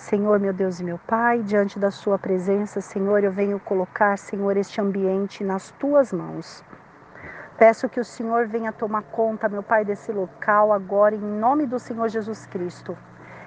Senhor, meu Deus e meu Pai, diante da Sua presença, Senhor, eu venho colocar, Senhor, este ambiente nas Tuas mãos. Peço que o Senhor venha tomar conta, meu Pai, desse local agora, em nome do Senhor Jesus Cristo,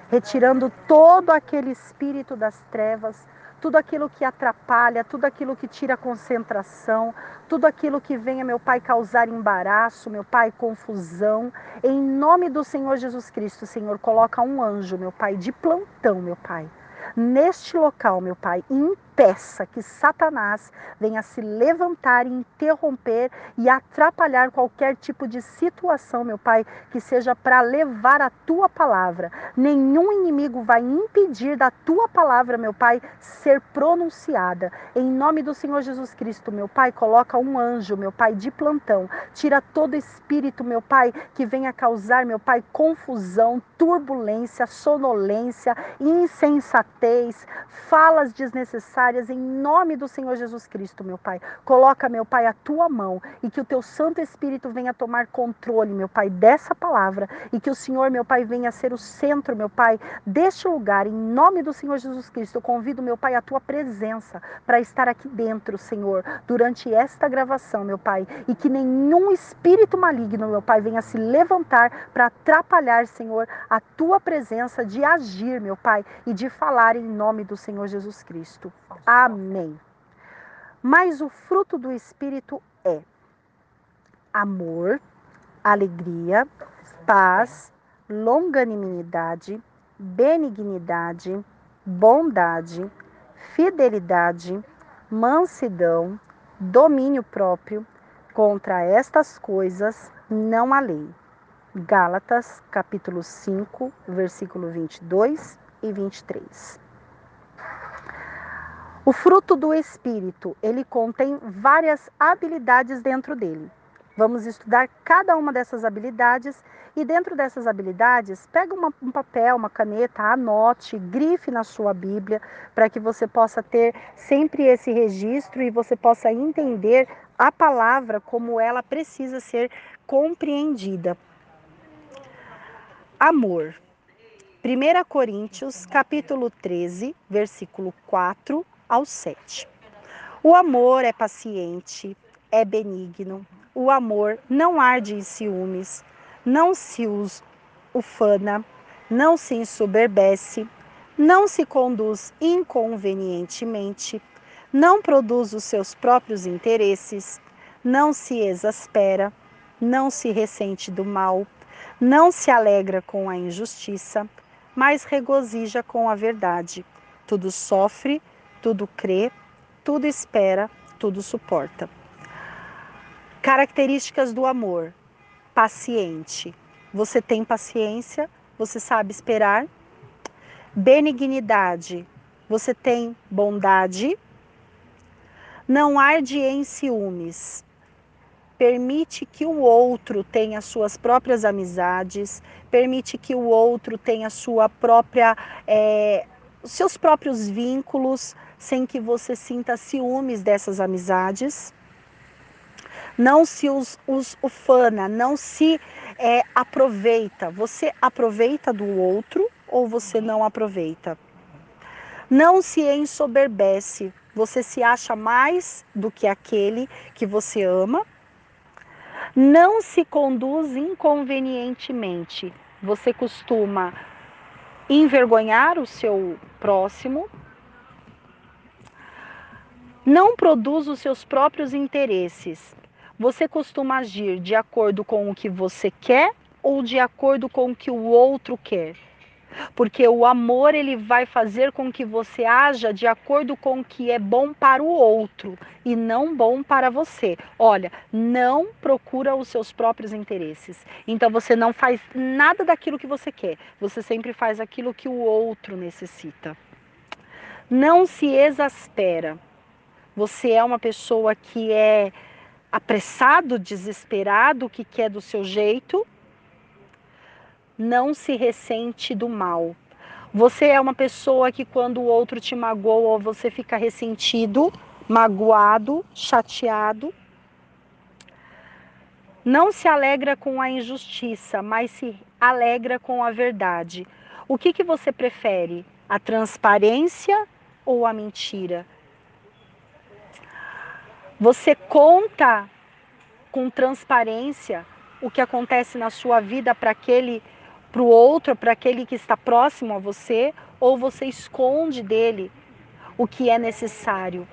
retirando todo aquele espírito das trevas, tudo aquilo que atrapalha, tudo aquilo que tira concentração, tudo aquilo que venha, meu Pai, causar embaraço, meu Pai, confusão. Em nome do Senhor Jesus Cristo, Senhor, coloca um anjo, meu Pai, de plantão, meu Pai neste local, meu Pai, impeça que Satanás venha se levantar e interromper e atrapalhar qualquer tipo de situação, meu Pai, que seja para levar a tua palavra. Nenhum inimigo vai impedir da tua palavra, meu Pai, ser pronunciada. Em nome do Senhor Jesus Cristo, meu Pai, coloca um anjo, meu Pai, de plantão. Tira todo espírito, meu Pai, que venha causar, meu Pai, confusão, turbulência, sonolência, insensatez, falas desnecessárias em nome do Senhor Jesus Cristo, meu Pai. Coloca, meu Pai, a tua mão e que o teu Santo Espírito venha tomar controle, meu Pai, dessa palavra e que o Senhor, meu Pai, venha ser o centro, meu Pai, deste lugar. Em nome do Senhor Jesus Cristo, eu convido, meu Pai, a tua presença para estar aqui dentro, Senhor, durante esta gravação, meu Pai, e que nenhum espírito maligno, meu Pai, venha se levantar para atrapalhar, Senhor, a tua presença de agir, meu Pai, e de falar em nome do Senhor Jesus Cristo. Amém. Mas o fruto do Espírito é amor, alegria, paz, longanimidade, benignidade, bondade, fidelidade, mansidão, domínio próprio. Contra estas coisas não há lei. Gálatas, capítulo 5, versículo 22 e 23. O fruto do espírito, ele contém várias habilidades dentro dele. Vamos estudar cada uma dessas habilidades e dentro dessas habilidades, pega uma, um papel, uma caneta, anote, grife na sua Bíblia, para que você possa ter sempre esse registro e você possa entender a palavra como ela precisa ser compreendida amor. 1 Coríntios, capítulo 13, versículo 4 ao 7. O amor é paciente, é benigno. O amor não arde em ciúmes, não se ufana, não se ensoberbece, não se conduz inconvenientemente, não produz os seus próprios interesses, não se exaspera, não se ressente do mal, não se alegra com a injustiça, mas regozija com a verdade. Tudo sofre, tudo crê, tudo espera, tudo suporta. Características do amor: paciente. Você tem paciência, você sabe esperar. Benignidade. Você tem bondade. Não arde em ciúmes permite que o outro tenha suas próprias amizades, permite que o outro tenha sua própria, é, seus próprios vínculos, sem que você sinta ciúmes dessas amizades. Não se ufana, não se é, aproveita. Você aproveita do outro ou você não aproveita? Não se ensoberbece. Você se acha mais do que aquele que você ama não se conduz inconvenientemente. Você costuma envergonhar o seu próximo, não produz os seus próprios interesses. Você costuma agir de acordo com o que você quer ou de acordo com o que o outro quer? Porque o amor ele vai fazer com que você haja de acordo com o que é bom para o outro e não bom para você. Olha, não procura os seus próprios interesses. Então você não faz nada daquilo que você quer. Você sempre faz aquilo que o outro necessita. Não se exaspera. Você é uma pessoa que é apressado, desesperado, que quer do seu jeito não se ressente do mal. Você é uma pessoa que quando o outro te magoa, você fica ressentido, magoado, chateado. Não se alegra com a injustiça, mas se alegra com a verdade. O que, que você prefere? A transparência ou a mentira? Você conta com transparência o que acontece na sua vida para aquele para o outro, para aquele que está próximo a você, ou você esconde dele o que é necessário.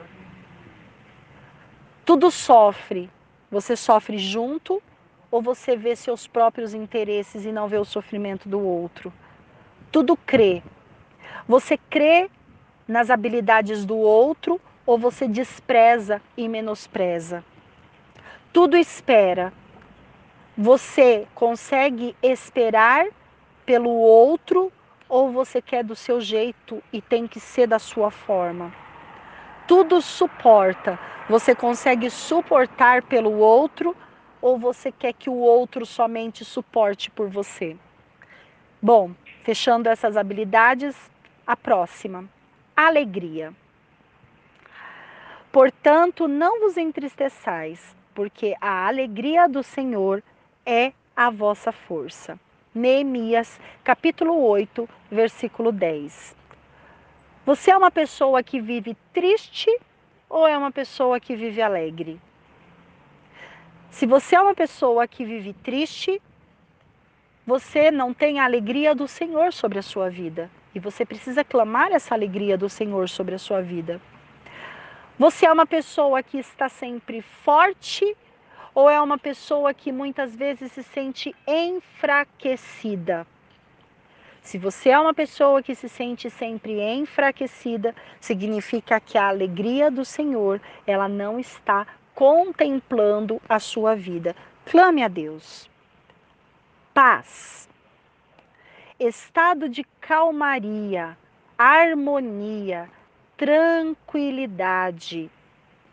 Tudo sofre. Você sofre junto ou você vê seus próprios interesses e não vê o sofrimento do outro? Tudo crê. Você crê nas habilidades do outro ou você despreza e menospreza? Tudo espera. Você consegue esperar pelo outro ou você quer do seu jeito e tem que ser da sua forma? Tudo suporta. Você consegue suportar pelo outro ou você quer que o outro somente suporte por você? Bom, fechando essas habilidades, a próxima. Alegria. Portanto, não vos entristeçais, porque a alegria do Senhor é a vossa força. Neemias, capítulo 8, versículo 10. Você é uma pessoa que vive triste ou é uma pessoa que vive alegre? Se você é uma pessoa que vive triste, você não tem a alegria do Senhor sobre a sua vida. E você precisa clamar essa alegria do Senhor sobre a sua vida. Você é uma pessoa que está sempre forte ou é uma pessoa que muitas vezes se sente enfraquecida? Se você é uma pessoa que se sente sempre enfraquecida, significa que a alegria do Senhor, ela não está contemplando a sua vida. Clame a Deus. Paz. Estado de calmaria, harmonia, tranquilidade,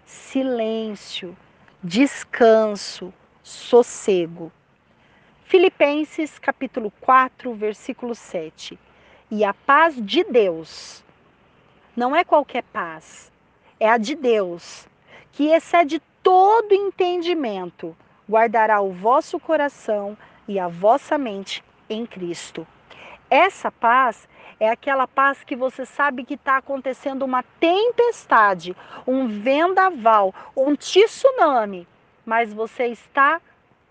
silêncio, descanso, sossego. Filipenses capítulo 4, versículo 7. E a paz de Deus, não é qualquer paz, é a de Deus, que excede todo entendimento, guardará o vosso coração e a vossa mente em Cristo. Essa paz é aquela paz que você sabe que está acontecendo uma tempestade, um vendaval, um tsunami, mas você está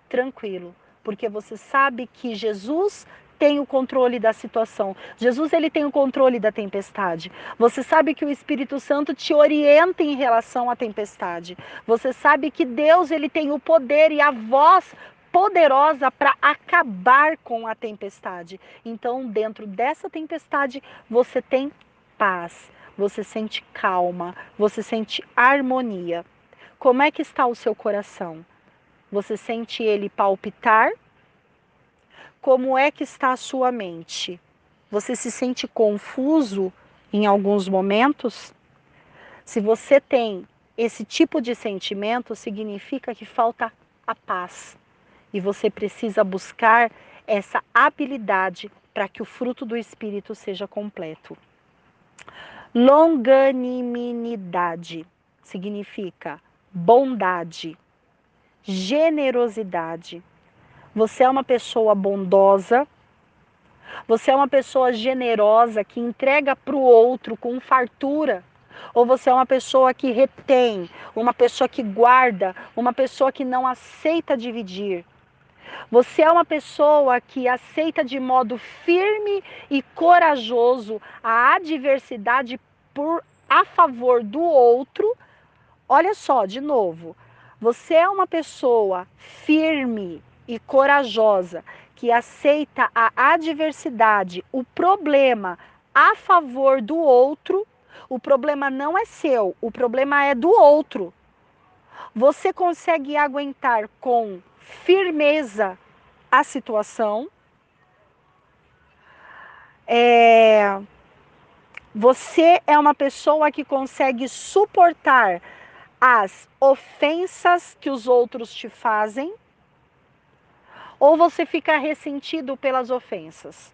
tranquilo, porque você sabe que Jesus tem o controle da situação. Jesus ele tem o controle da tempestade. Você sabe que o Espírito Santo te orienta em relação à tempestade. Você sabe que Deus ele tem o poder e a voz poderosa para acabar com a tempestade. Então, dentro dessa tempestade, você tem paz, você sente calma, você sente harmonia. Como é que está o seu coração? Você sente ele palpitar? Como é que está a sua mente? Você se sente confuso em alguns momentos? Se você tem esse tipo de sentimento, significa que falta a paz. E você precisa buscar essa habilidade para que o fruto do Espírito seja completo. Longanimidade significa bondade, generosidade. Você é uma pessoa bondosa, você é uma pessoa generosa que entrega para o outro com fartura. Ou você é uma pessoa que retém, uma pessoa que guarda, uma pessoa que não aceita dividir. Você é uma pessoa que aceita de modo firme e corajoso a adversidade por a favor do outro. Olha só, de novo. Você é uma pessoa firme e corajosa que aceita a adversidade, o problema a favor do outro. O problema não é seu, o problema é do outro. Você consegue aguentar com firmeza a situação. É, você é uma pessoa que consegue suportar as ofensas que os outros te fazem? Ou você fica ressentido pelas ofensas?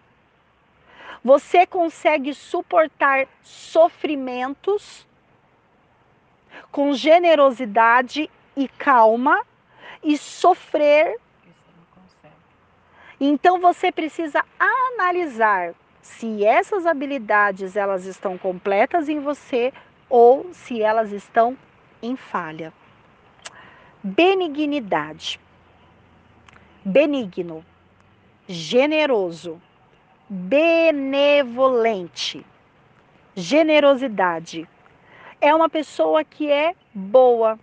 Você consegue suportar sofrimentos com generosidade e calma e sofrer. Então você precisa analisar se essas habilidades elas estão completas em você ou se elas estão em falha. Benignidade. Benigno, generoso, benevolente, generosidade. É uma pessoa que é boa,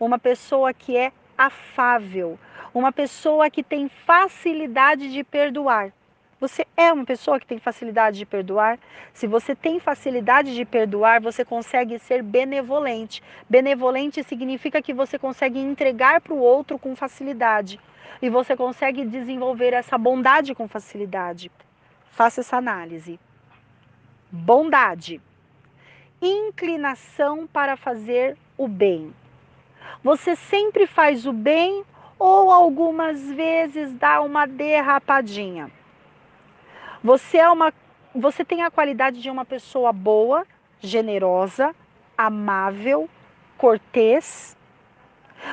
uma pessoa que é afável, uma pessoa que tem facilidade de perdoar. Você é uma pessoa que tem facilidade de perdoar? Se você tem facilidade de perdoar, você consegue ser benevolente. Benevolente significa que você consegue entregar para o outro com facilidade. E você consegue desenvolver essa bondade com facilidade. Faça essa análise. Bondade. Inclinação para fazer o bem. Você sempre faz o bem ou algumas vezes dá uma derrapadinha? Você é uma você tem a qualidade de uma pessoa boa, generosa, amável, cortês.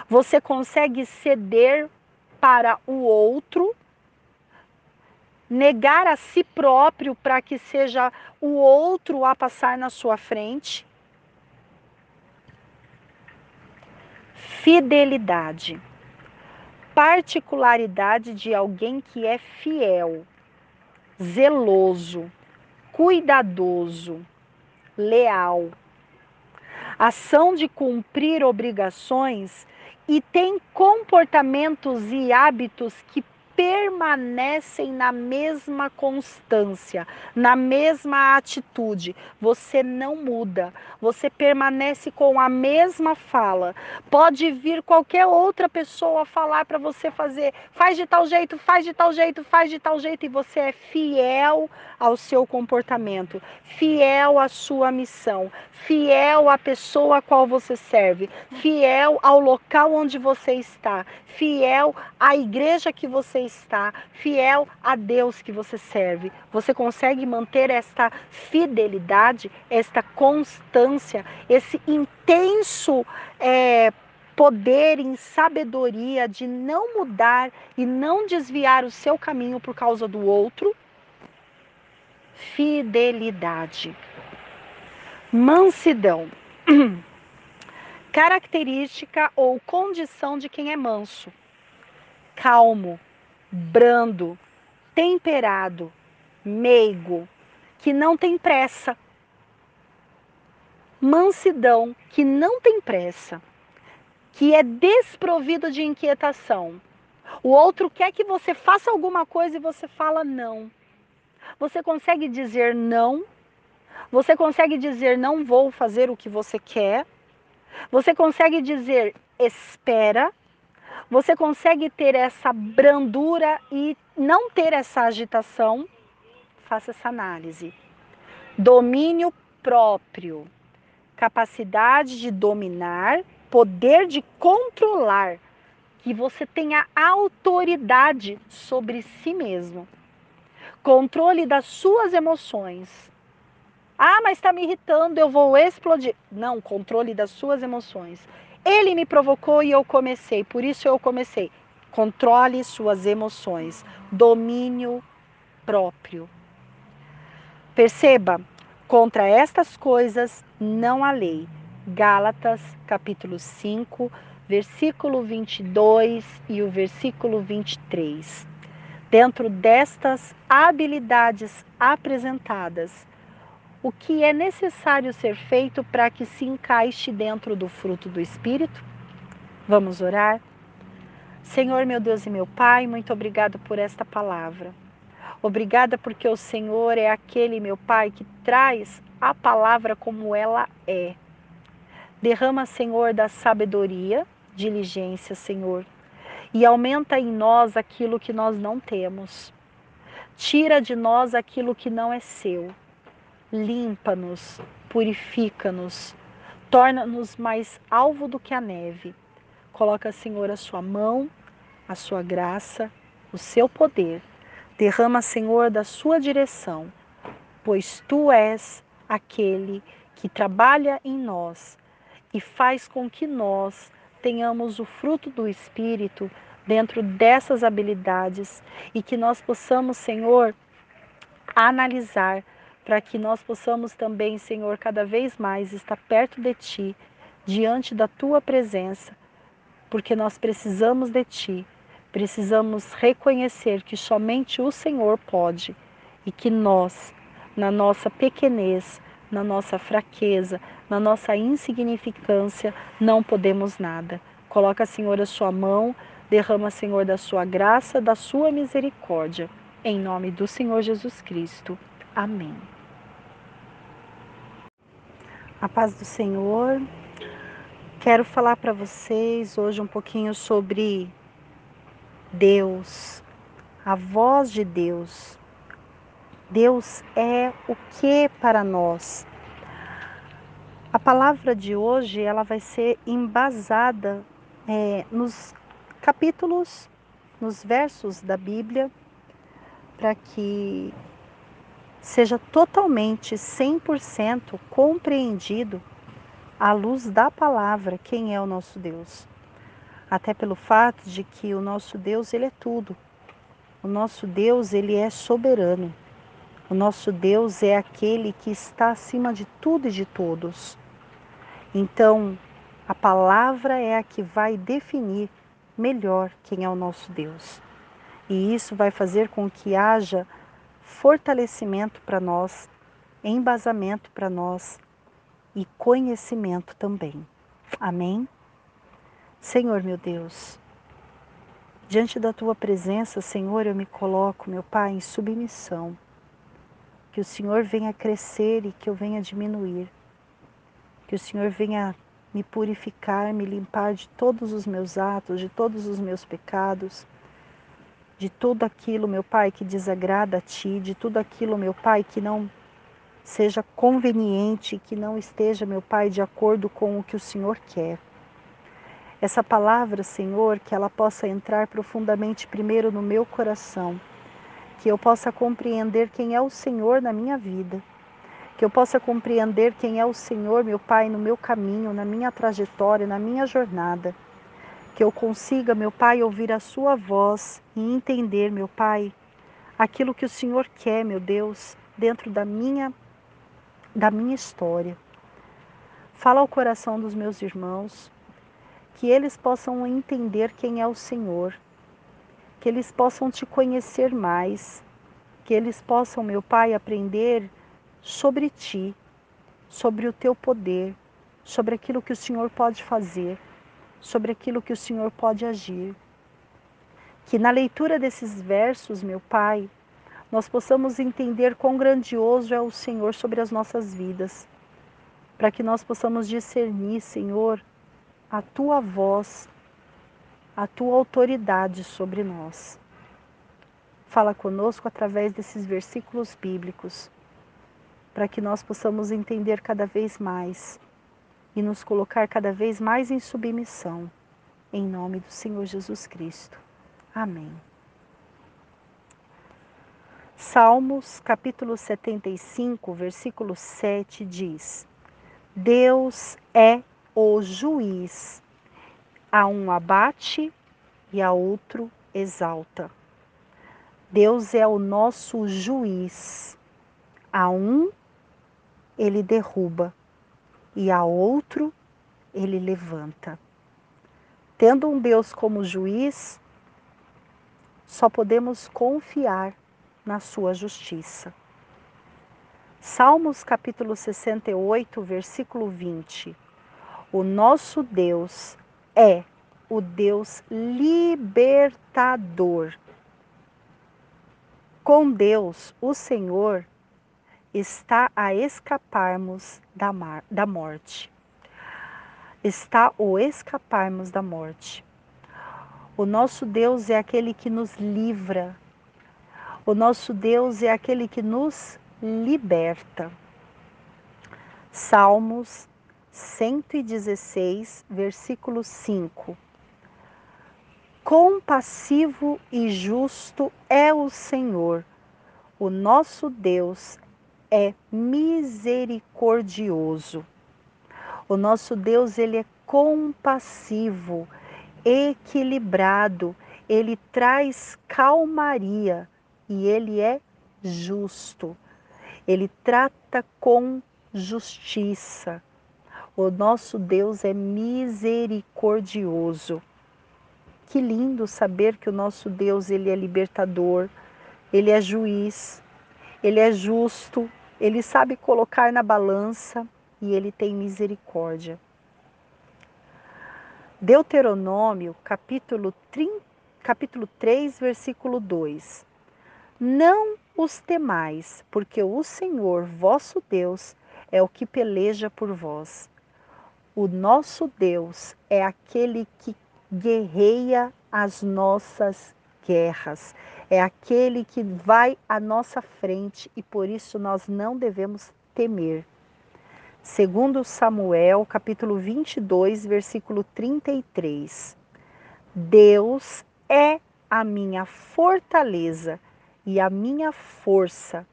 Você consegue ceder para o outro, negar a si próprio para que seja o outro a passar na sua frente. Fidelidade. Particularidade de alguém que é fiel zeloso, cuidadoso, leal. Ação de cumprir obrigações e tem comportamentos e hábitos que permanecem na mesma constância, na mesma atitude. Você não muda, você permanece com a mesma fala. Pode vir qualquer outra pessoa falar para você fazer, faz de tal jeito, faz de tal jeito, faz de tal jeito, e você é fiel ao seu comportamento, fiel à sua missão, fiel à pessoa a qual você serve, fiel ao local onde você está, fiel à igreja que você está, fiel a Deus que você serve. Você consegue manter esta fidelidade, esta constância, esse intenso é, poder em sabedoria de não mudar e não desviar o seu caminho por causa do outro? Fidelidade. Mansidão. Característica ou condição de quem é manso calmo, brando, temperado, meigo, que não tem pressa. Mansidão, que não tem pressa, que é desprovido de inquietação. O outro quer que você faça alguma coisa e você fala não. Você consegue dizer não? Você consegue dizer não vou fazer o que você quer? Você consegue dizer espera? Você consegue ter essa brandura e não ter essa agitação? Faça essa análise. Domínio próprio, capacidade de dominar, poder de controlar, que você tenha autoridade sobre si mesmo. Controle das suas emoções. Ah, mas está me irritando, eu vou explodir. Não, controle das suas emoções. Ele me provocou e eu comecei, por isso eu comecei. Controle suas emoções, domínio próprio. Perceba, contra estas coisas não há lei. Gálatas, capítulo 5, versículo 22 e o versículo 23. Dentro destas habilidades apresentadas, o que é necessário ser feito para que se encaixe dentro do fruto do Espírito? Vamos orar? Senhor, meu Deus e meu Pai, muito obrigado por esta palavra. Obrigada porque o Senhor é aquele, meu Pai, que traz a palavra como ela é. Derrama, Senhor, da sabedoria, diligência, Senhor, e aumenta em nós aquilo que nós não temos. Tira de nós aquilo que não é seu limpa-nos, purifica-nos, torna-nos mais alvo do que a neve. Coloca, Senhor, a sua mão, a sua graça, o seu poder. Derrama, Senhor, da sua direção, pois tu és aquele que trabalha em nós e faz com que nós tenhamos o fruto do Espírito dentro dessas habilidades e que nós possamos, Senhor, analisar, para que nós possamos também, Senhor, cada vez mais estar perto de Ti, diante da Tua presença, porque nós precisamos de Ti, precisamos reconhecer que somente o Senhor pode e que nós, na nossa pequenez, na nossa fraqueza, na nossa insignificância, não podemos nada. Coloca, Senhor, a sua mão, derrama, Senhor, da sua graça, da sua misericórdia. Em nome do Senhor Jesus Cristo. Amém. A paz do Senhor. Quero falar para vocês hoje um pouquinho sobre Deus, a voz de Deus. Deus é o que para nós? A palavra de hoje ela vai ser embasada é, nos capítulos, nos versos da Bíblia, para que seja totalmente 100% compreendido à luz da palavra quem é o nosso Deus. Até pelo fato de que o nosso Deus ele é tudo. O nosso Deus ele é soberano. O nosso Deus é aquele que está acima de tudo e de todos. Então, a palavra é a que vai definir melhor quem é o nosso Deus. E isso vai fazer com que haja fortalecimento para nós, embasamento para nós e conhecimento também. Amém? Senhor meu Deus, diante da tua presença, Senhor, eu me coloco, meu Pai, em submissão que o Senhor venha crescer e que eu venha diminuir. Que o Senhor venha me purificar, me limpar de todos os meus atos, de todos os meus pecados, de tudo aquilo, meu Pai, que desagrada a Ti, de tudo aquilo, meu Pai, que não seja conveniente, que não esteja, meu Pai, de acordo com o que o Senhor quer. Essa palavra, Senhor, que ela possa entrar profundamente primeiro no meu coração que eu possa compreender quem é o Senhor na minha vida, que eu possa compreender quem é o Senhor, meu Pai, no meu caminho, na minha trajetória, na minha jornada, que eu consiga, meu Pai, ouvir a Sua voz e entender, meu Pai, aquilo que o Senhor quer, meu Deus, dentro da minha da minha história. Fala ao coração dos meus irmãos, que eles possam entender quem é o Senhor, que eles possam te conhecer mais, que eles possam, meu Pai, aprender sobre ti, sobre o teu poder, sobre aquilo que o Senhor pode fazer, sobre aquilo que o Senhor pode agir. Que na leitura desses versos, meu Pai, nós possamos entender quão grandioso é o Senhor sobre as nossas vidas, para que nós possamos discernir, Senhor, a tua voz a tua autoridade sobre nós. Fala conosco através desses versículos bíblicos, para que nós possamos entender cada vez mais e nos colocar cada vez mais em submissão, em nome do Senhor Jesus Cristo. Amém. Salmos capítulo 75, versículo 7 diz: Deus é o juiz a um abate e a outro exalta. Deus é o nosso juiz. A um ele derruba e a outro ele levanta. Tendo um Deus como juiz, só podemos confiar na sua justiça. Salmos capítulo 68, versículo 20. O nosso Deus é o Deus libertador. Com Deus, o Senhor está a escaparmos da, mar, da morte. Está o escaparmos da morte. O nosso Deus é aquele que nos livra. O nosso Deus é aquele que nos liberta. Salmos 116, versículo 5. Compassivo e justo é o Senhor, o nosso Deus é misericordioso. O nosso Deus, ele é compassivo, equilibrado, ele traz calmaria e ele é justo. Ele trata com justiça. O nosso Deus é misericordioso. Que lindo saber que o nosso Deus ele é libertador, ele é juiz, ele é justo, ele sabe colocar na balança e ele tem misericórdia. Deuteronômio, capítulo, 30, capítulo 3, versículo 2. Não os temais, porque o Senhor, vosso Deus, é o que peleja por vós. O nosso Deus é aquele que guerreia as nossas guerras, é aquele que vai à nossa frente e por isso nós não devemos temer. Segundo Samuel, capítulo 22, versículo 33. Deus é a minha fortaleza e a minha força,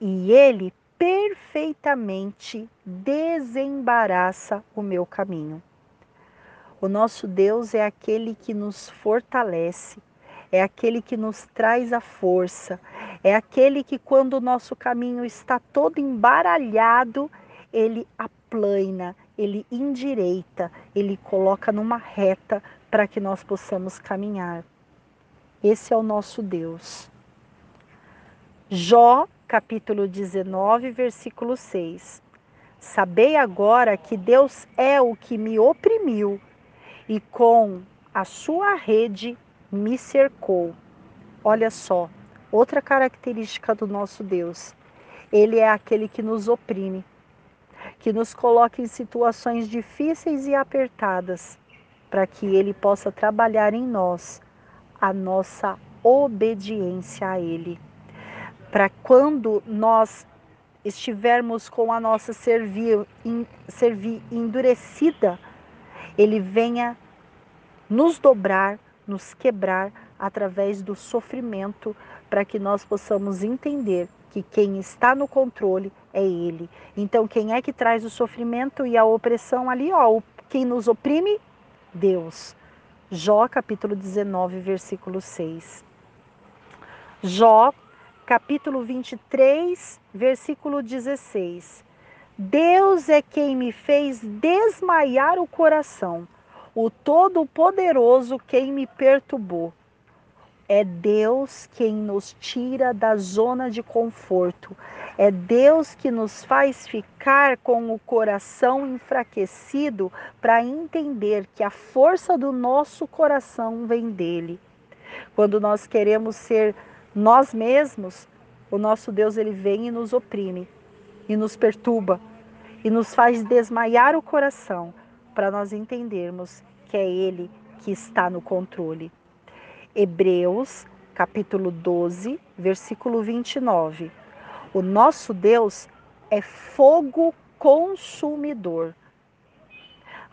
e ele perfeitamente desembaraça o meu caminho. O nosso Deus é aquele que nos fortalece, é aquele que nos traz a força, é aquele que, quando o nosso caminho está todo embaralhado, ele aplana, ele endireita, ele coloca numa reta para que nós possamos caminhar. Esse é o nosso Deus. Jó, capítulo 19, versículo 6. Sabei agora que Deus é o que me oprimiu e com a sua rede me cercou. Olha só, outra característica do nosso Deus. Ele é aquele que nos oprime, que nos coloca em situações difíceis e apertadas, para que Ele possa trabalhar em nós a nossa obediência a Ele. Para quando nós estivermos com a nossa servir, servir endurecida, Ele venha nos dobrar, nos quebrar através do sofrimento, para que nós possamos entender que quem está no controle é Ele. Então, quem é que traz o sofrimento e a opressão ali? Ó, quem nos oprime? Deus. Jó, capítulo 19, versículo 6. Jó, capítulo 23, versículo 16. Deus é quem me fez desmaiar o coração, o Todo-Poderoso quem me perturbou. É Deus quem nos tira da zona de conforto. É Deus que nos faz ficar com o coração enfraquecido para entender que a força do nosso coração vem dele. Quando nós queremos ser nós mesmos, o nosso Deus ele vem e nos oprime e nos perturba e nos faz desmaiar o coração para nós entendermos que é ele que está no controle. Hebreus, capítulo 12, versículo 29. O nosso Deus é fogo consumidor.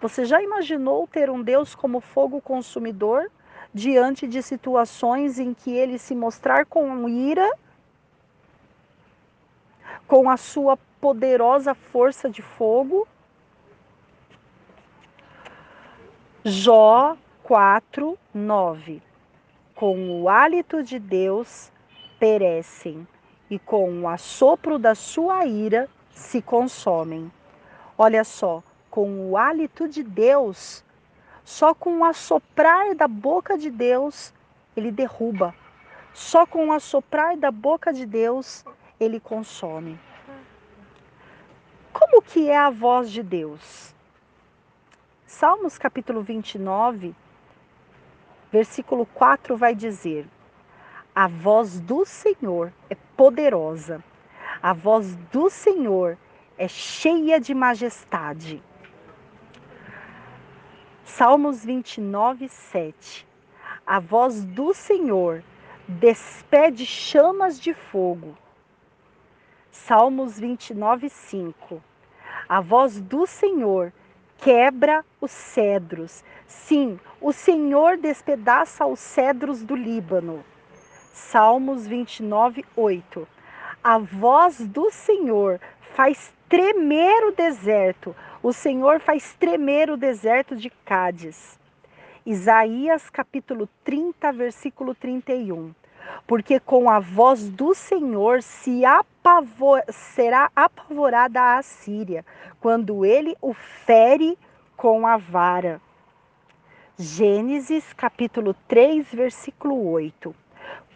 Você já imaginou ter um Deus como fogo consumidor diante de situações em que ele se mostrar com ira, com a sua poderosa força de fogo? Jó 4, 9 com o hálito de Deus perecem, e com o assopro da sua ira se consomem. Olha só, com o hálito de Deus, só com o assoprar da boca de Deus, ele derruba. Só com o assoprar da boca de Deus, ele consome. Como que é a voz de Deus? Salmos capítulo 29, versículo 4 vai dizer: A voz do Senhor é poderosa, a voz do Senhor é cheia de majestade. Salmos 29, 7. A voz do Senhor despede chamas de fogo. Salmos 29, 5. A voz do Senhor quebra os cedros. Sim, o Senhor despedaça os cedros do Líbano. Salmos 29, 8. A voz do Senhor faz tremer o deserto. O Senhor faz tremer o deserto de Cádiz. Isaías capítulo 30, versículo 31. Porque com a voz do Senhor se apavor, será apavorada a Assíria, quando ele o fere com a vara. Gênesis capítulo 3, versículo 8.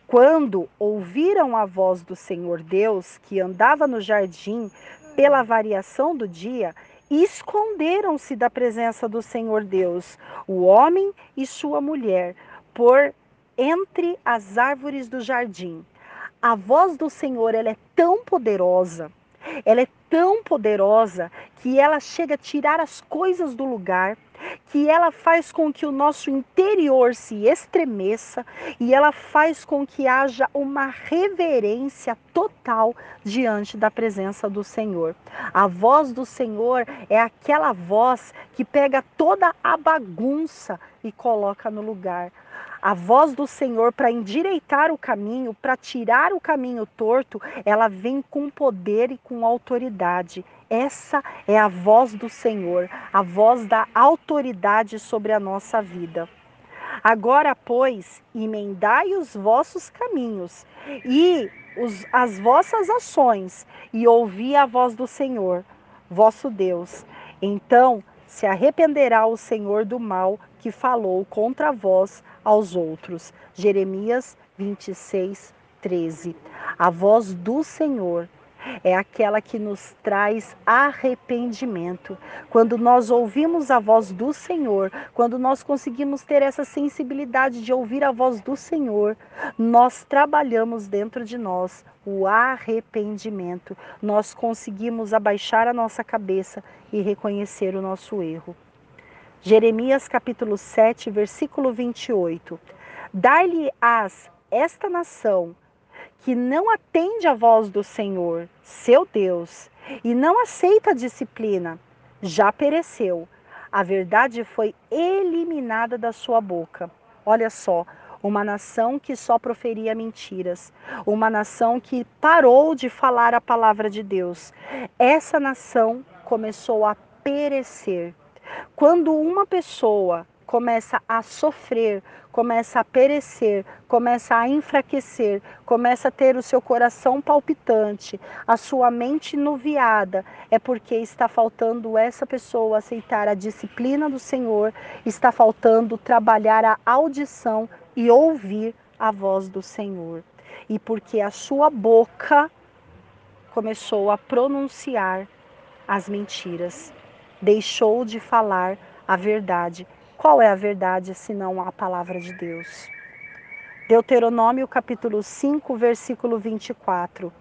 Quando ouviram a voz do Senhor Deus, que andava no jardim pela variação do dia, esconderam-se da presença do Senhor Deus, o homem e sua mulher, por entre as árvores do jardim. A voz do Senhor ela é tão poderosa, ela é tão poderosa que ela chega a tirar as coisas do lugar, que ela faz com que o nosso interior se estremeça e ela faz com que haja uma reverência total diante da presença do Senhor. A voz do Senhor é aquela voz que pega toda a bagunça e coloca no lugar. A voz do Senhor para endireitar o caminho, para tirar o caminho torto, ela vem com poder e com autoridade. Essa é a voz do Senhor, a voz da autoridade sobre a nossa vida. Agora, pois, emendai os vossos caminhos e os, as vossas ações, e ouvi a voz do Senhor, vosso Deus. Então se arrependerá o Senhor do mal que falou contra vós aos outros. Jeremias 26, 13. A voz do Senhor é aquela que nos traz arrependimento. Quando nós ouvimos a voz do Senhor, quando nós conseguimos ter essa sensibilidade de ouvir a voz do Senhor, nós trabalhamos dentro de nós o arrependimento. Nós conseguimos abaixar a nossa cabeça e reconhecer o nosso erro. Jeremias capítulo 7, versículo 28. Dar-lhe-ás esta nação que não atende à voz do Senhor, seu Deus, e não aceita a disciplina, já pereceu. A verdade foi eliminada da sua boca. Olha só, uma nação que só proferia mentiras, uma nação que parou de falar a palavra de Deus. Essa nação começou a perecer. Quando uma pessoa começa a sofrer, começa a perecer, começa a enfraquecer, começa a ter o seu coração palpitante, a sua mente nuviada, é porque está faltando essa pessoa aceitar a disciplina do Senhor, está faltando trabalhar a audição e ouvir a voz do Senhor. E porque a sua boca começou a pronunciar as mentiras deixou de falar a verdade. Qual é a verdade senão a palavra de Deus? Deuteronômio capítulo 5, versículo 24.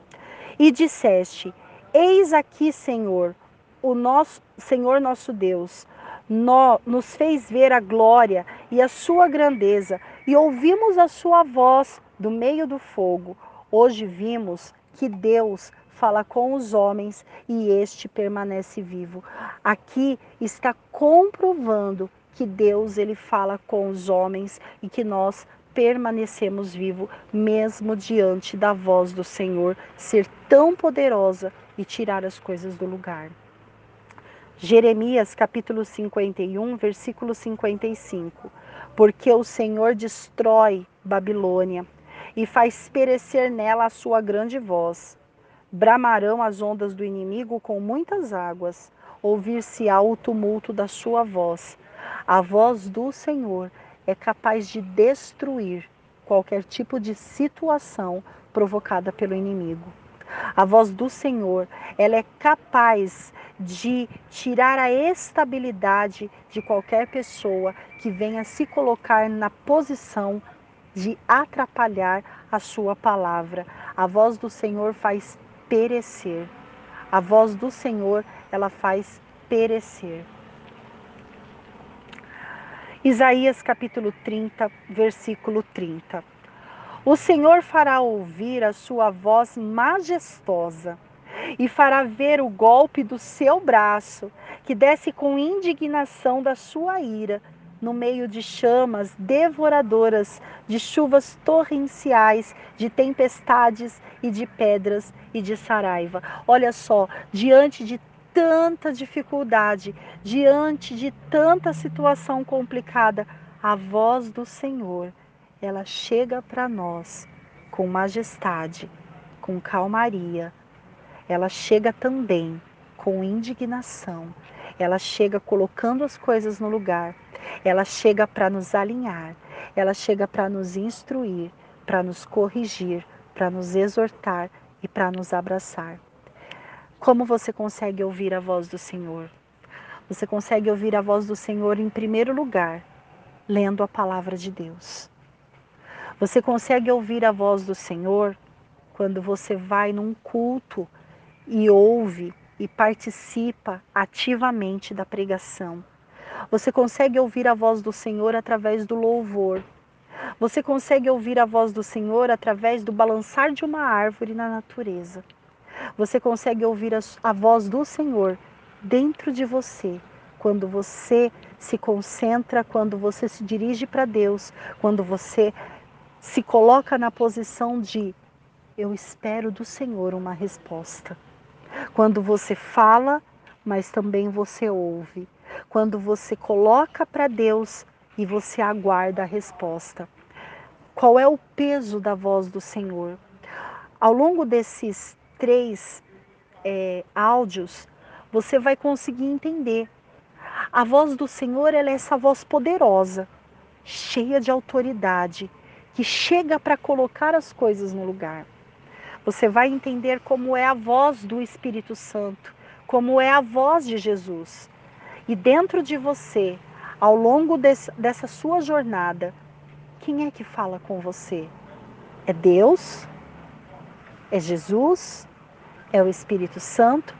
E disseste: Eis aqui, Senhor, o nosso Senhor nosso Deus, no, nos fez ver a glória e a sua grandeza, e ouvimos a sua voz do meio do fogo. Hoje vimos que Deus fala com os homens e este permanece vivo. Aqui está comprovando que Deus ele fala com os homens e que nós permanecemos vivos mesmo diante da voz do Senhor ser tão poderosa e tirar as coisas do lugar. Jeremias capítulo 51, versículo 55. Porque o Senhor destrói Babilônia e faz perecer nela a sua grande voz Bramarão as ondas do inimigo com muitas águas, ouvir-se-á o tumulto da sua voz. A voz do Senhor é capaz de destruir qualquer tipo de situação provocada pelo inimigo. A voz do Senhor, ela é capaz de tirar a estabilidade de qualquer pessoa que venha se colocar na posição de atrapalhar a sua palavra. A voz do Senhor faz perecer. A voz do Senhor, ela faz perecer. Isaías capítulo 30, versículo 30. O Senhor fará ouvir a sua voz majestosa e fará ver o golpe do seu braço, que desce com indignação da sua ira no meio de chamas devoradoras, de chuvas torrenciais, de tempestades e de pedras e de saraiva. Olha só, diante de tanta dificuldade, diante de tanta situação complicada, a voz do Senhor, ela chega para nós com majestade, com calmaria. Ela chega também com indignação. Ela chega colocando as coisas no lugar. Ela chega para nos alinhar. Ela chega para nos instruir, para nos corrigir, para nos exortar e para nos abraçar. Como você consegue ouvir a voz do Senhor? Você consegue ouvir a voz do Senhor em primeiro lugar, lendo a palavra de Deus. Você consegue ouvir a voz do Senhor quando você vai num culto e ouve e participa ativamente da pregação. Você consegue ouvir a voz do Senhor através do louvor. Você consegue ouvir a voz do Senhor através do balançar de uma árvore na natureza. Você consegue ouvir a, a voz do Senhor dentro de você, quando você se concentra, quando você se dirige para Deus, quando você se coloca na posição de eu espero do Senhor uma resposta. Quando você fala, mas também você ouve. Quando você coloca para Deus e você aguarda a resposta. Qual é o peso da voz do Senhor? Ao longo desses três é, áudios, você vai conseguir entender. A voz do Senhor ela é essa voz poderosa, cheia de autoridade, que chega para colocar as coisas no lugar. Você vai entender como é a voz do Espírito Santo, como é a voz de Jesus. E dentro de você, ao longo desse, dessa sua jornada, quem é que fala com você? É Deus? É Jesus? É o Espírito Santo?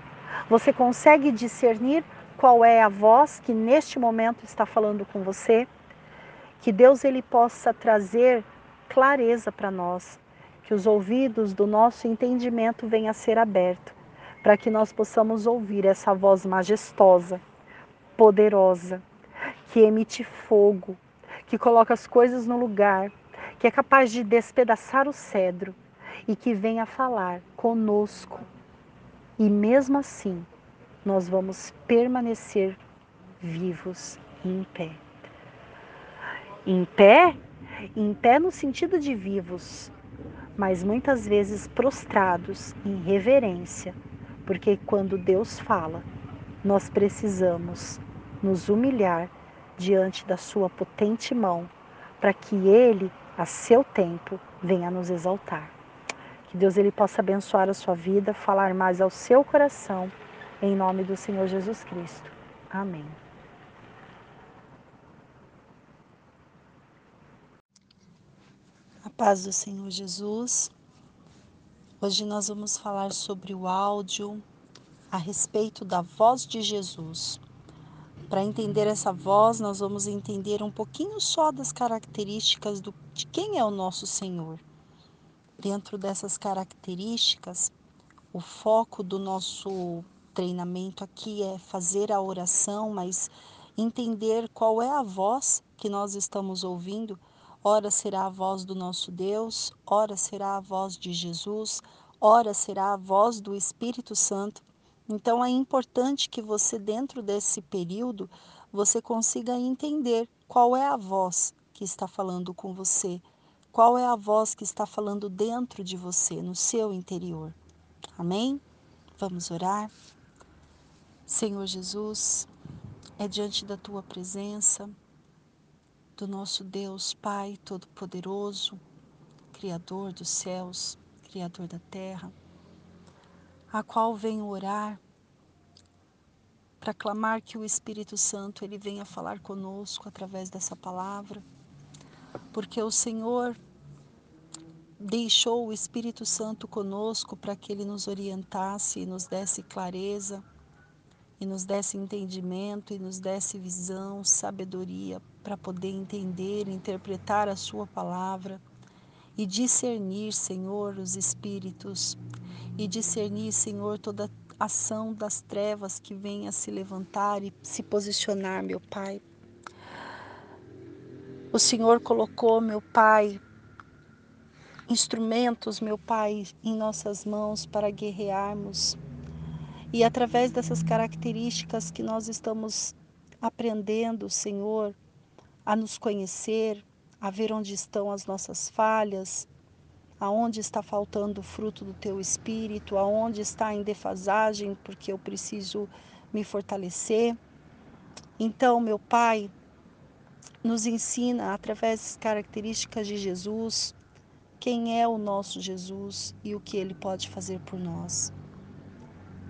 Você consegue discernir qual é a voz que neste momento está falando com você? Que Deus ele possa trazer clareza para nós, que os ouvidos do nosso entendimento venham a ser abertos, para que nós possamos ouvir essa voz majestosa, poderosa, que emite fogo, que coloca as coisas no lugar, que é capaz de despedaçar o cedro e que venha falar conosco. E mesmo assim, nós vamos permanecer vivos em pé. Em pé em pé no sentido de vivos, mas muitas vezes prostrados em reverência, porque quando Deus fala, nós precisamos nos humilhar diante da Sua potente mão, para que Ele, a seu tempo, venha nos exaltar. Que Deus ele possa abençoar a sua vida, falar mais ao seu coração, em nome do Senhor Jesus Cristo. Amém. paz do Senhor Jesus. Hoje nós vamos falar sobre o áudio a respeito da voz de Jesus. Para entender essa voz, nós vamos entender um pouquinho só das características do, de quem é o nosso Senhor. Dentro dessas características, o foco do nosso treinamento aqui é fazer a oração, mas entender qual é a voz que nós estamos ouvindo Ora será a voz do nosso Deus, ora será a voz de Jesus, ora será a voz do Espírito Santo. Então é importante que você dentro desse período você consiga entender qual é a voz que está falando com você, qual é a voz que está falando dentro de você, no seu interior. Amém? Vamos orar. Senhor Jesus, é diante da tua presença do nosso Deus Pai Todo-Poderoso, Criador dos céus, Criador da terra, a qual venho orar para clamar que o Espírito Santo ele venha falar conosco através dessa palavra, porque o Senhor deixou o Espírito Santo conosco para que ele nos orientasse e nos desse clareza e nos desse entendimento e nos desse visão, sabedoria para poder entender, interpretar a Sua palavra e discernir, Senhor, os espíritos e discernir, Senhor, toda ação das trevas que venha se levantar e se posicionar, meu Pai. O Senhor colocou, meu Pai, instrumentos, meu Pai, em nossas mãos para guerrearmos e através dessas características que nós estamos aprendendo, Senhor, a nos conhecer, a ver onde estão as nossas falhas, aonde está faltando o fruto do teu espírito, aonde está em defasagem, porque eu preciso me fortalecer. Então, meu Pai, nos ensina através das características de Jesus, quem é o nosso Jesus e o que ele pode fazer por nós.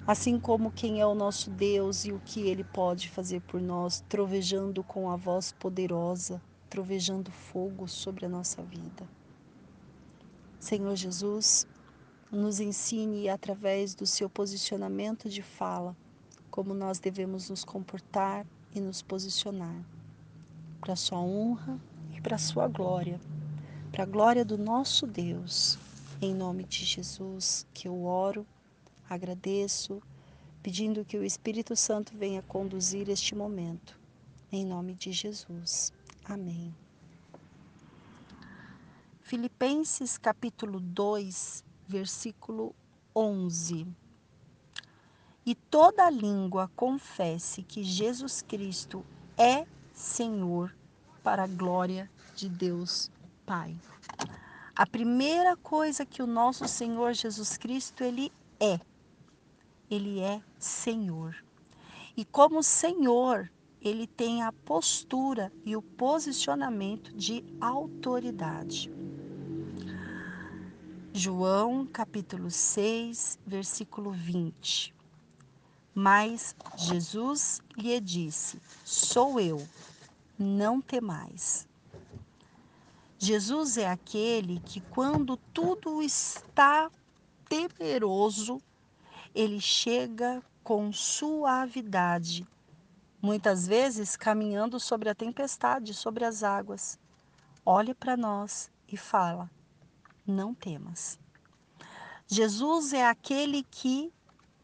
Assim como quem é o nosso Deus e o que ele pode fazer por nós, trovejando com a voz poderosa, trovejando fogo sobre a nossa vida. Senhor Jesus, nos ensine através do seu posicionamento de fala como nós devemos nos comportar e nos posicionar para a sua honra e para a sua glória, para a glória do nosso Deus. Em nome de Jesus que eu oro, agradeço, pedindo que o Espírito Santo venha conduzir este momento. Em nome de Jesus. Amém. Filipenses capítulo 2, versículo 11. E toda língua confesse que Jesus Cristo é Senhor para a glória de Deus Pai. A primeira coisa que o nosso Senhor Jesus Cristo ele é, ele é Senhor. E como Senhor, ele tem a postura e o posicionamento de autoridade. João capítulo 6, versículo 20. Mas Jesus lhe disse: Sou eu, não temais. Jesus é aquele que, quando tudo está temeroso, ele chega com suavidade, muitas vezes caminhando sobre a tempestade, sobre as águas. Olha para nós e fala: não temas. Jesus é aquele que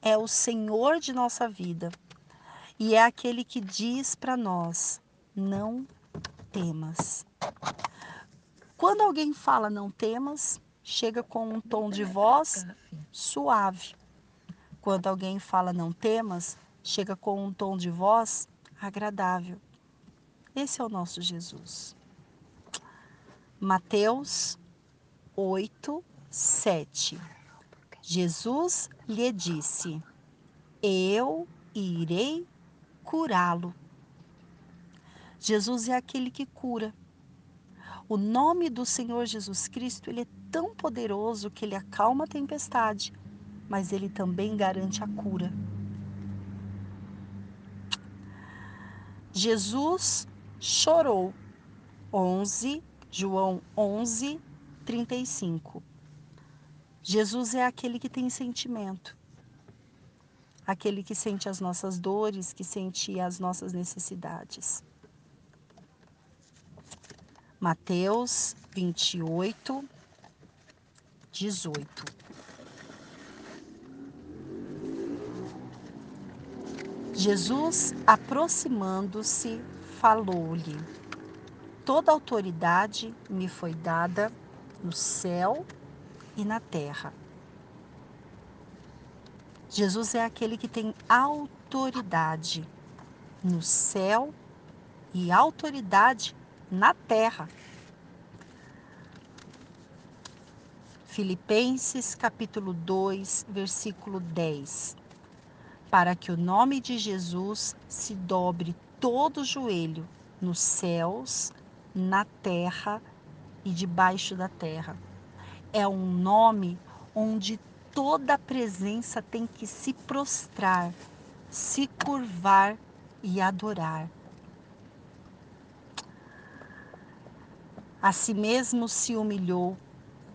é o Senhor de nossa vida e é aquele que diz para nós: não temas. Quando alguém fala não temas, chega com um tom de voz suave. Quando alguém fala não temas, chega com um tom de voz agradável. Esse é o nosso Jesus. Mateus 8, 7. Jesus lhe disse: Eu irei curá-lo. Jesus é aquele que cura. O nome do Senhor Jesus Cristo, ele é tão poderoso que ele acalma a tempestade, mas ele também garante a cura. Jesus chorou. 11, João 11, 35. Jesus é aquele que tem sentimento. Aquele que sente as nossas dores, que sente as nossas necessidades. Mateus 28, 18. Jesus, aproximando-se, falou-lhe: Toda autoridade me foi dada no céu e na terra. Jesus é aquele que tem autoridade no céu e autoridade na terra. Filipenses capítulo 2, versículo 10. Para que o nome de Jesus se dobre todo o joelho nos céus na terra e debaixo da terra. É um nome onde toda a presença tem que se prostrar, se curvar e adorar. A si mesmo se humilhou,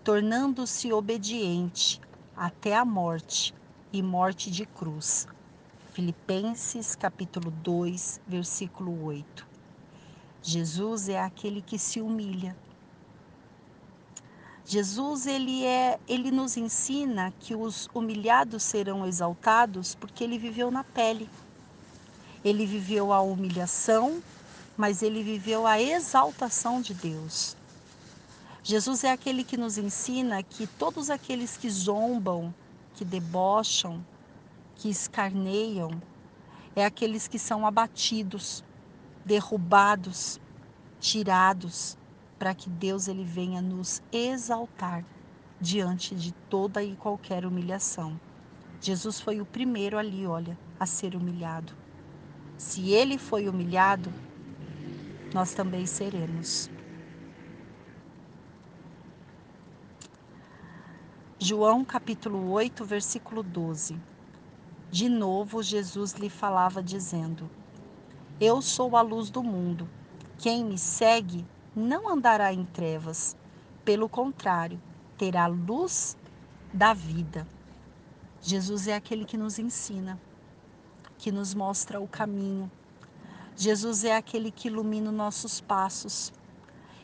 tornando-se obediente até a morte e morte de cruz. Filipenses capítulo 2, versículo 8. Jesus é aquele que se humilha. Jesus ele é, ele nos ensina que os humilhados serão exaltados porque ele viveu na pele. Ele viveu a humilhação, mas ele viveu a exaltação de Deus. Jesus é aquele que nos ensina que todos aqueles que zombam, que debocham, que escarneiam, é aqueles que são abatidos, derrubados, tirados, para que Deus ele venha nos exaltar. diante de toda e qualquer humilhação. Jesus foi o primeiro ali, olha, a ser humilhado. Se ele foi humilhado, nós também seremos. João capítulo 8, versículo 12. De novo Jesus lhe falava dizendo: Eu sou a luz do mundo. Quem me segue não andará em trevas, pelo contrário, terá luz da vida. Jesus é aquele que nos ensina, que nos mostra o caminho. Jesus é aquele que ilumina nossos passos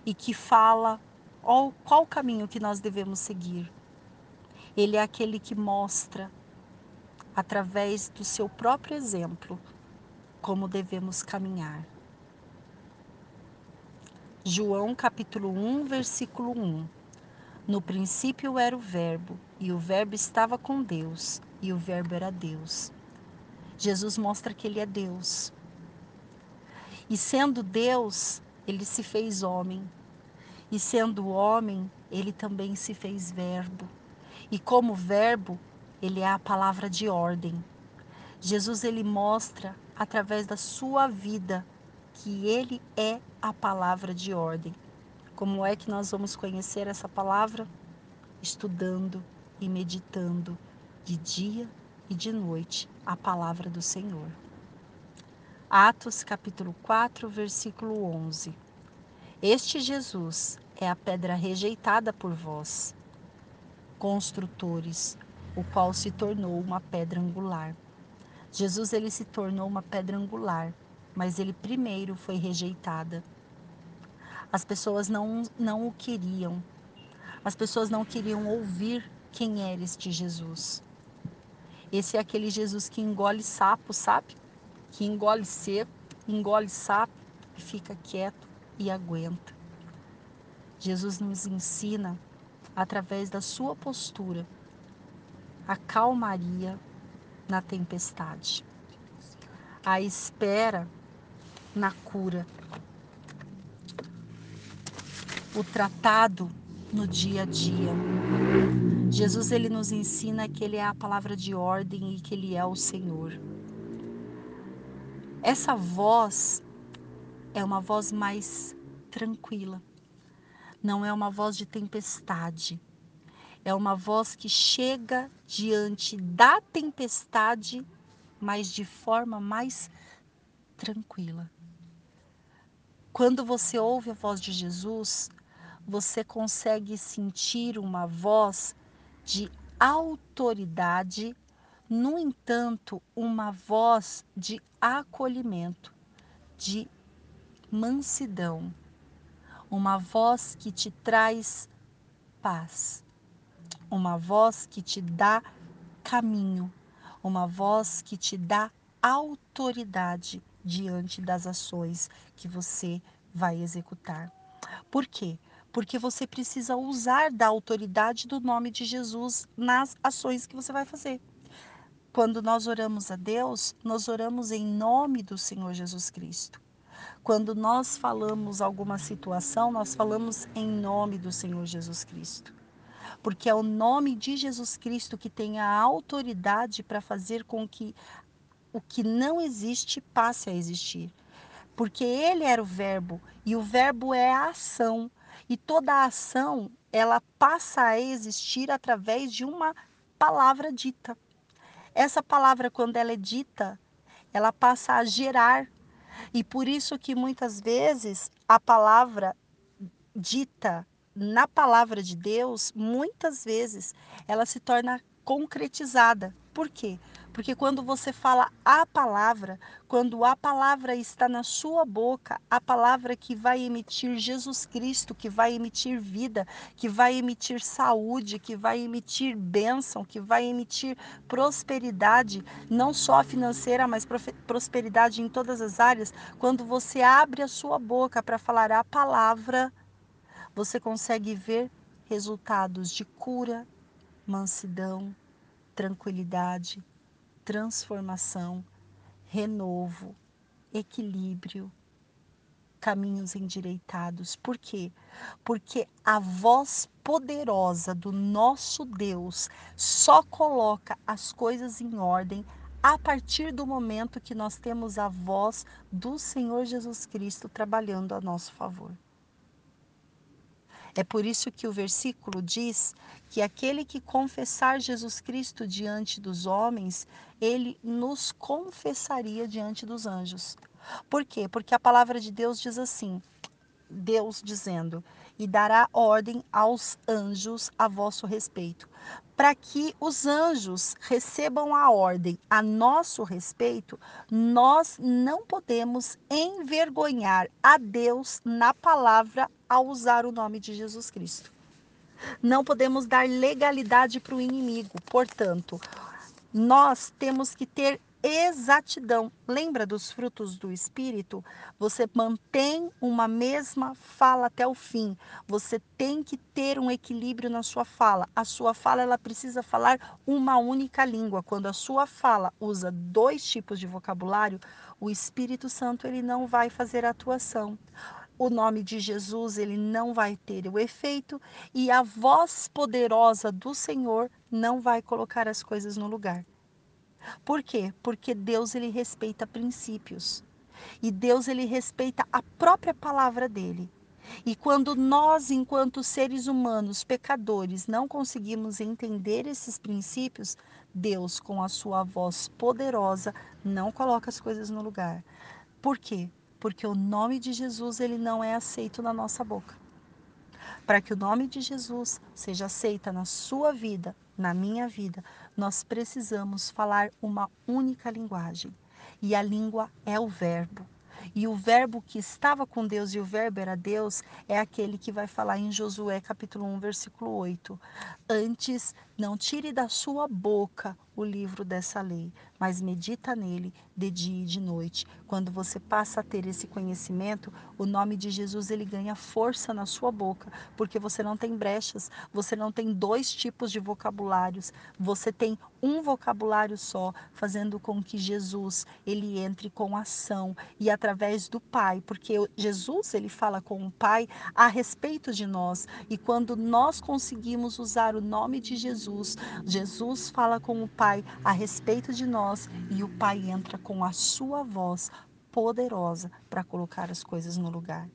e que fala qual, qual caminho que nós devemos seguir. Ele é aquele que mostra, através do seu próprio exemplo, como devemos caminhar. João capítulo 1, versículo 1. No princípio era o Verbo, e o Verbo estava com Deus, e o Verbo era Deus. Jesus mostra que ele é Deus. E sendo Deus, ele se fez homem. E sendo homem, ele também se fez Verbo. E como Verbo, ele é a palavra de ordem. Jesus ele mostra através da sua vida que ele é a palavra de ordem. Como é que nós vamos conhecer essa palavra? Estudando e meditando de dia e de noite a palavra do Senhor. Atos capítulo 4, versículo 11. Este Jesus é a pedra rejeitada por vós, construtores, o qual se tornou uma pedra angular. Jesus ele se tornou uma pedra angular, mas ele primeiro foi rejeitada as pessoas não, não o queriam. As pessoas não queriam ouvir quem era este Jesus. Esse é aquele Jesus que engole sapo, sabe? Que engole seco, engole sapo e fica quieto e aguenta. Jesus nos ensina, através da sua postura, a calmaria na tempestade, a espera na cura o tratado no dia a dia. Jesus ele nos ensina que ele é a palavra de ordem e que ele é o Senhor. Essa voz é uma voz mais tranquila. Não é uma voz de tempestade. É uma voz que chega diante da tempestade, mas de forma mais tranquila. Quando você ouve a voz de Jesus, você consegue sentir uma voz de autoridade, no entanto, uma voz de acolhimento, de mansidão, uma voz que te traz paz, uma voz que te dá caminho, uma voz que te dá autoridade diante das ações que você vai executar. Por quê? porque você precisa usar da autoridade do nome de Jesus nas ações que você vai fazer. Quando nós oramos a Deus, nós oramos em nome do Senhor Jesus Cristo. Quando nós falamos alguma situação, nós falamos em nome do Senhor Jesus Cristo. Porque é o nome de Jesus Cristo que tem a autoridade para fazer com que o que não existe passe a existir. Porque ele era o verbo e o verbo é a ação. E toda a ação, ela passa a existir através de uma palavra dita. Essa palavra, quando ela é dita, ela passa a gerar. E por isso que muitas vezes a palavra dita na palavra de Deus, muitas vezes ela se torna concretizada. Por quê? Porque quando você fala a palavra, quando a palavra está na sua boca, a palavra que vai emitir Jesus Cristo, que vai emitir vida, que vai emitir saúde, que vai emitir bênção, que vai emitir prosperidade, não só financeira, mas prosperidade em todas as áreas, quando você abre a sua boca para falar a palavra, você consegue ver resultados de cura, mansidão, tranquilidade, transformação, renovo, equilíbrio, caminhos endireitados. Por quê? Porque a voz poderosa do nosso Deus só coloca as coisas em ordem a partir do momento que nós temos a voz do Senhor Jesus Cristo trabalhando a nosso favor. É por isso que o versículo diz que aquele que confessar Jesus Cristo diante dos homens, ele nos confessaria diante dos anjos. Por quê? Porque a palavra de Deus diz assim: Deus dizendo: E dará ordem aos anjos a vosso respeito, para que os anjos recebam a ordem a nosso respeito, nós não podemos envergonhar a Deus na palavra ao usar o nome de Jesus Cristo. Não podemos dar legalidade para o inimigo, portanto, nós temos que ter exatidão. Lembra dos frutos do espírito? Você mantém uma mesma fala até o fim. Você tem que ter um equilíbrio na sua fala. A sua fala ela precisa falar uma única língua. Quando a sua fala usa dois tipos de vocabulário, o Espírito Santo ele não vai fazer atuação. O nome de Jesus ele não vai ter o efeito e a voz poderosa do Senhor não vai colocar as coisas no lugar. Por quê? Porque Deus ele respeita princípios. E Deus ele respeita a própria palavra dele. E quando nós, enquanto seres humanos, pecadores, não conseguimos entender esses princípios, Deus, com a sua voz poderosa, não coloca as coisas no lugar. Por quê? Porque o nome de Jesus ele não é aceito na nossa boca. Para que o nome de Jesus seja aceita na sua vida, na minha vida, nós precisamos falar uma única linguagem. E a língua é o verbo. E o verbo que estava com Deus e o verbo era Deus é aquele que vai falar em Josué capítulo 1, versículo 8. Antes, não tire da sua boca o livro dessa lei, mas medita nele de dia e de noite. Quando você passa a ter esse conhecimento, o nome de Jesus ele ganha força na sua boca, porque você não tem brechas, você não tem dois tipos de vocabulários, você tem um vocabulário só, fazendo com que Jesus ele entre com ação e através do Pai, porque Jesus ele fala com o Pai a respeito de nós, e quando nós conseguimos usar o nome de Jesus, Jesus fala com o Pai a respeito de nós e o Pai entra com a sua voz poderosa para colocar as coisas no lugar.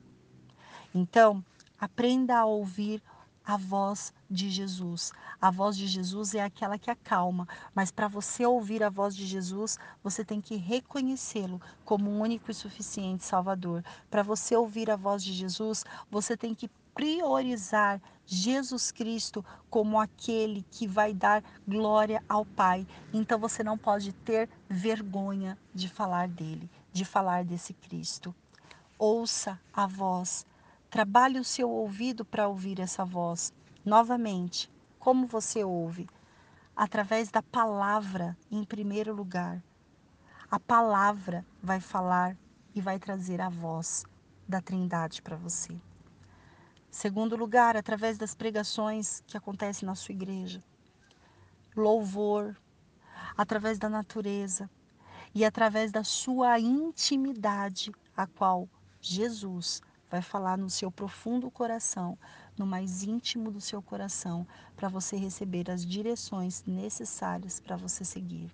Então, aprenda a ouvir a voz de Jesus. A voz de Jesus é aquela que acalma, mas para você ouvir a voz de Jesus, você tem que reconhecê-lo como um único e suficiente Salvador. Para você ouvir a voz de Jesus, você tem que priorizar Jesus Cristo como aquele que vai dar glória ao Pai. Então você não pode ter vergonha de falar dele, de falar desse Cristo. Ouça a voz. Trabalhe o seu ouvido para ouvir essa voz. Novamente, como você ouve? Através da palavra, em primeiro lugar. A palavra vai falar e vai trazer a voz da Trindade para você. Segundo lugar, através das pregações que acontecem na sua igreja. Louvor, através da natureza e através da sua intimidade, a qual Jesus vai falar no seu profundo coração, no mais íntimo do seu coração, para você receber as direções necessárias para você seguir.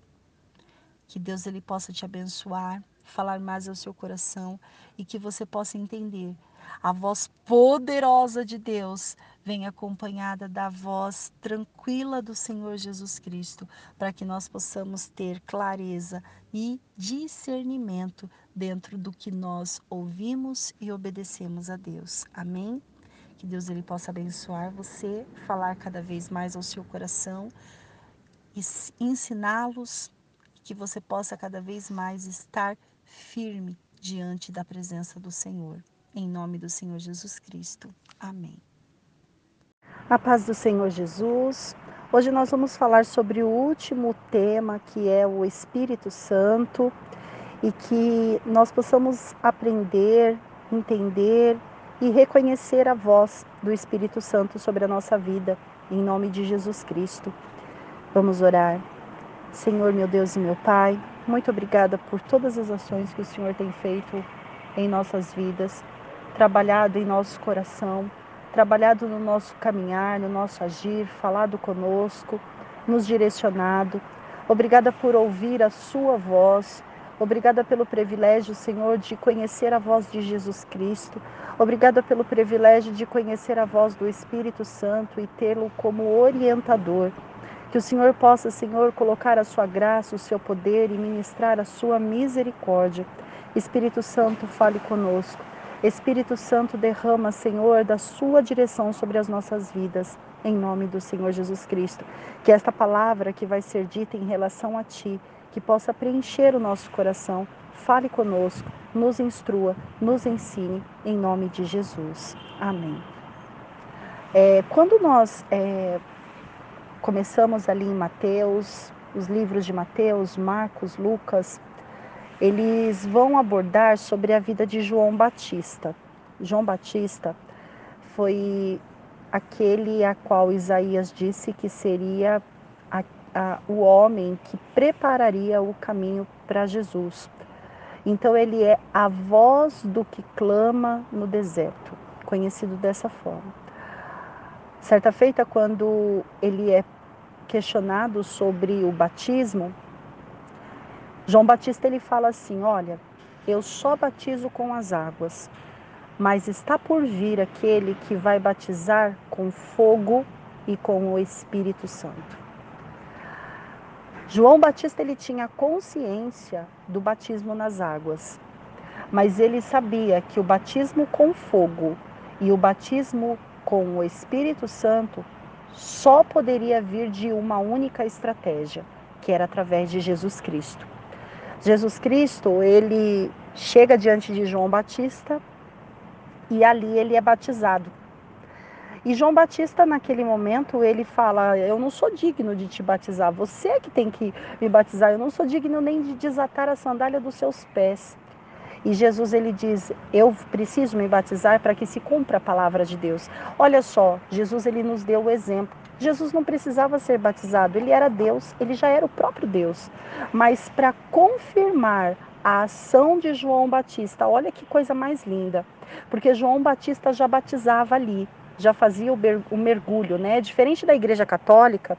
Que Deus ele possa te abençoar, falar mais ao seu coração e que você possa entender a voz poderosa de Deus vem acompanhada da voz tranquila do Senhor Jesus Cristo, para que nós possamos ter clareza e discernimento dentro do que nós ouvimos e obedecemos a Deus. Amém? Que Deus ele possa abençoar você, falar cada vez mais ao seu coração e ensiná-los que você possa cada vez mais estar firme diante da presença do Senhor. Em nome do Senhor Jesus Cristo. Amém. A paz do Senhor Jesus. Hoje nós vamos falar sobre o último tema, que é o Espírito Santo, e que nós possamos aprender, entender e reconhecer a voz do Espírito Santo sobre a nossa vida, em nome de Jesus Cristo. Vamos orar. Senhor, meu Deus e meu Pai, muito obrigada por todas as ações que o Senhor tem feito em nossas vidas. Trabalhado em nosso coração, trabalhado no nosso caminhar, no nosso agir, falado conosco, nos direcionado. Obrigada por ouvir a Sua voz. Obrigada pelo privilégio, Senhor, de conhecer a voz de Jesus Cristo. Obrigada pelo privilégio de conhecer a voz do Espírito Santo e tê-lo como orientador. Que o Senhor possa, Senhor, colocar a sua graça, o seu poder e ministrar a sua misericórdia. Espírito Santo, fale conosco. Espírito Santo, derrama, Senhor, da sua direção sobre as nossas vidas, em nome do Senhor Jesus Cristo. Que esta palavra que vai ser dita em relação a Ti, que possa preencher o nosso coração, fale conosco, nos instrua, nos ensine, em nome de Jesus. Amém. É, quando nós é, começamos ali em Mateus, os livros de Mateus, Marcos, Lucas, eles vão abordar sobre a vida de João Batista. João Batista foi aquele a qual Isaías disse que seria a, a, o homem que prepararia o caminho para Jesus. Então ele é a voz do que clama no deserto, conhecido dessa forma. Certa feita, quando ele é questionado sobre o batismo, João Batista ele fala assim: Olha, eu só batizo com as águas, mas está por vir aquele que vai batizar com fogo e com o Espírito Santo. João Batista ele tinha consciência do batismo nas águas, mas ele sabia que o batismo com fogo e o batismo com o Espírito Santo só poderia vir de uma única estratégia, que era através de Jesus Cristo. Jesus Cristo, ele chega diante de João Batista e ali ele é batizado. E João Batista, naquele momento, ele fala: Eu não sou digno de te batizar, você é que tem que me batizar, eu não sou digno nem de desatar a sandália dos seus pés. E Jesus ele diz: "Eu preciso me batizar para que se cumpra a palavra de Deus". Olha só, Jesus ele nos deu o exemplo. Jesus não precisava ser batizado, ele era Deus, ele já era o próprio Deus. Mas para confirmar a ação de João Batista, olha que coisa mais linda, porque João Batista já batizava ali, já fazia o mergulho, né? Diferente da Igreja Católica,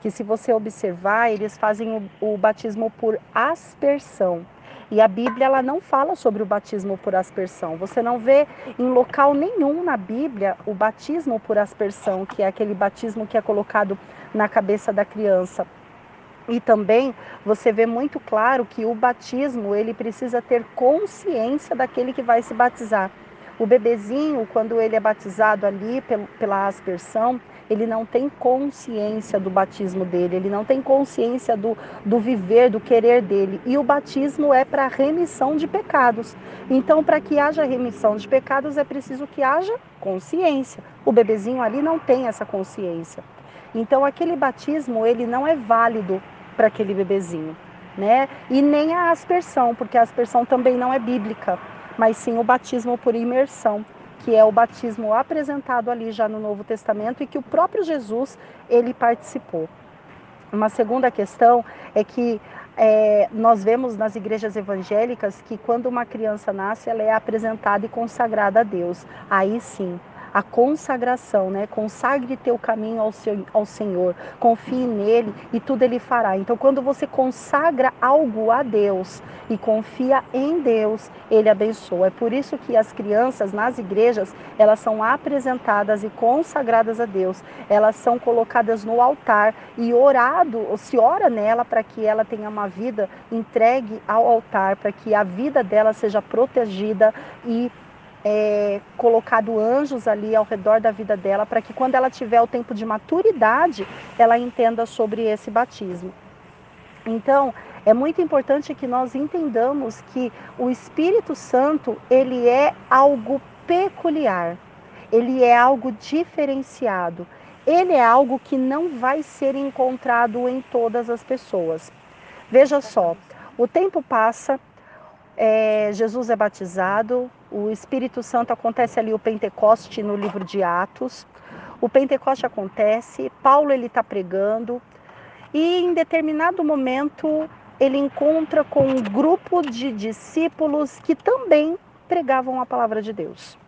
que se você observar, eles fazem o, o batismo por aspersão. E a Bíblia ela não fala sobre o batismo por aspersão. Você não vê em local nenhum na Bíblia o batismo por aspersão, que é aquele batismo que é colocado na cabeça da criança. E também você vê muito claro que o batismo ele precisa ter consciência daquele que vai se batizar. O bebezinho, quando ele é batizado ali pela aspersão, ele não tem consciência do batismo dele, ele não tem consciência do, do viver, do querer dele. E o batismo é para remissão de pecados. Então, para que haja remissão de pecados, é preciso que haja consciência. O bebezinho ali não tem essa consciência. Então, aquele batismo, ele não é válido para aquele bebezinho. Né? E nem a aspersão, porque a aspersão também não é bíblica, mas sim o batismo por imersão que é o batismo apresentado ali já no Novo Testamento e que o próprio Jesus ele participou. Uma segunda questão é que é, nós vemos nas igrejas evangélicas que quando uma criança nasce, ela é apresentada e consagrada a Deus. Aí sim, a consagração, né? Consagre teu caminho ao, seu, ao Senhor, confie nele e tudo ele fará. Então, quando você consagra algo a Deus e confia em Deus, ele abençoa. É por isso que as crianças nas igrejas, elas são apresentadas e consagradas a Deus. Elas são colocadas no altar e orado, se ora nela para que ela tenha uma vida entregue ao altar, para que a vida dela seja protegida e é, colocado anjos ali ao redor da vida dela, para que quando ela tiver o tempo de maturidade, ela entenda sobre esse batismo. Então, é muito importante que nós entendamos que o Espírito Santo, ele é algo peculiar, ele é algo diferenciado, ele é algo que não vai ser encontrado em todas as pessoas. Veja só, o tempo passa, é, Jesus é batizado, o Espírito Santo acontece ali o Pentecoste no livro de Atos. O Pentecoste acontece, Paulo ele está pregando e em determinado momento ele encontra com um grupo de discípulos que também pregavam a palavra de Deus.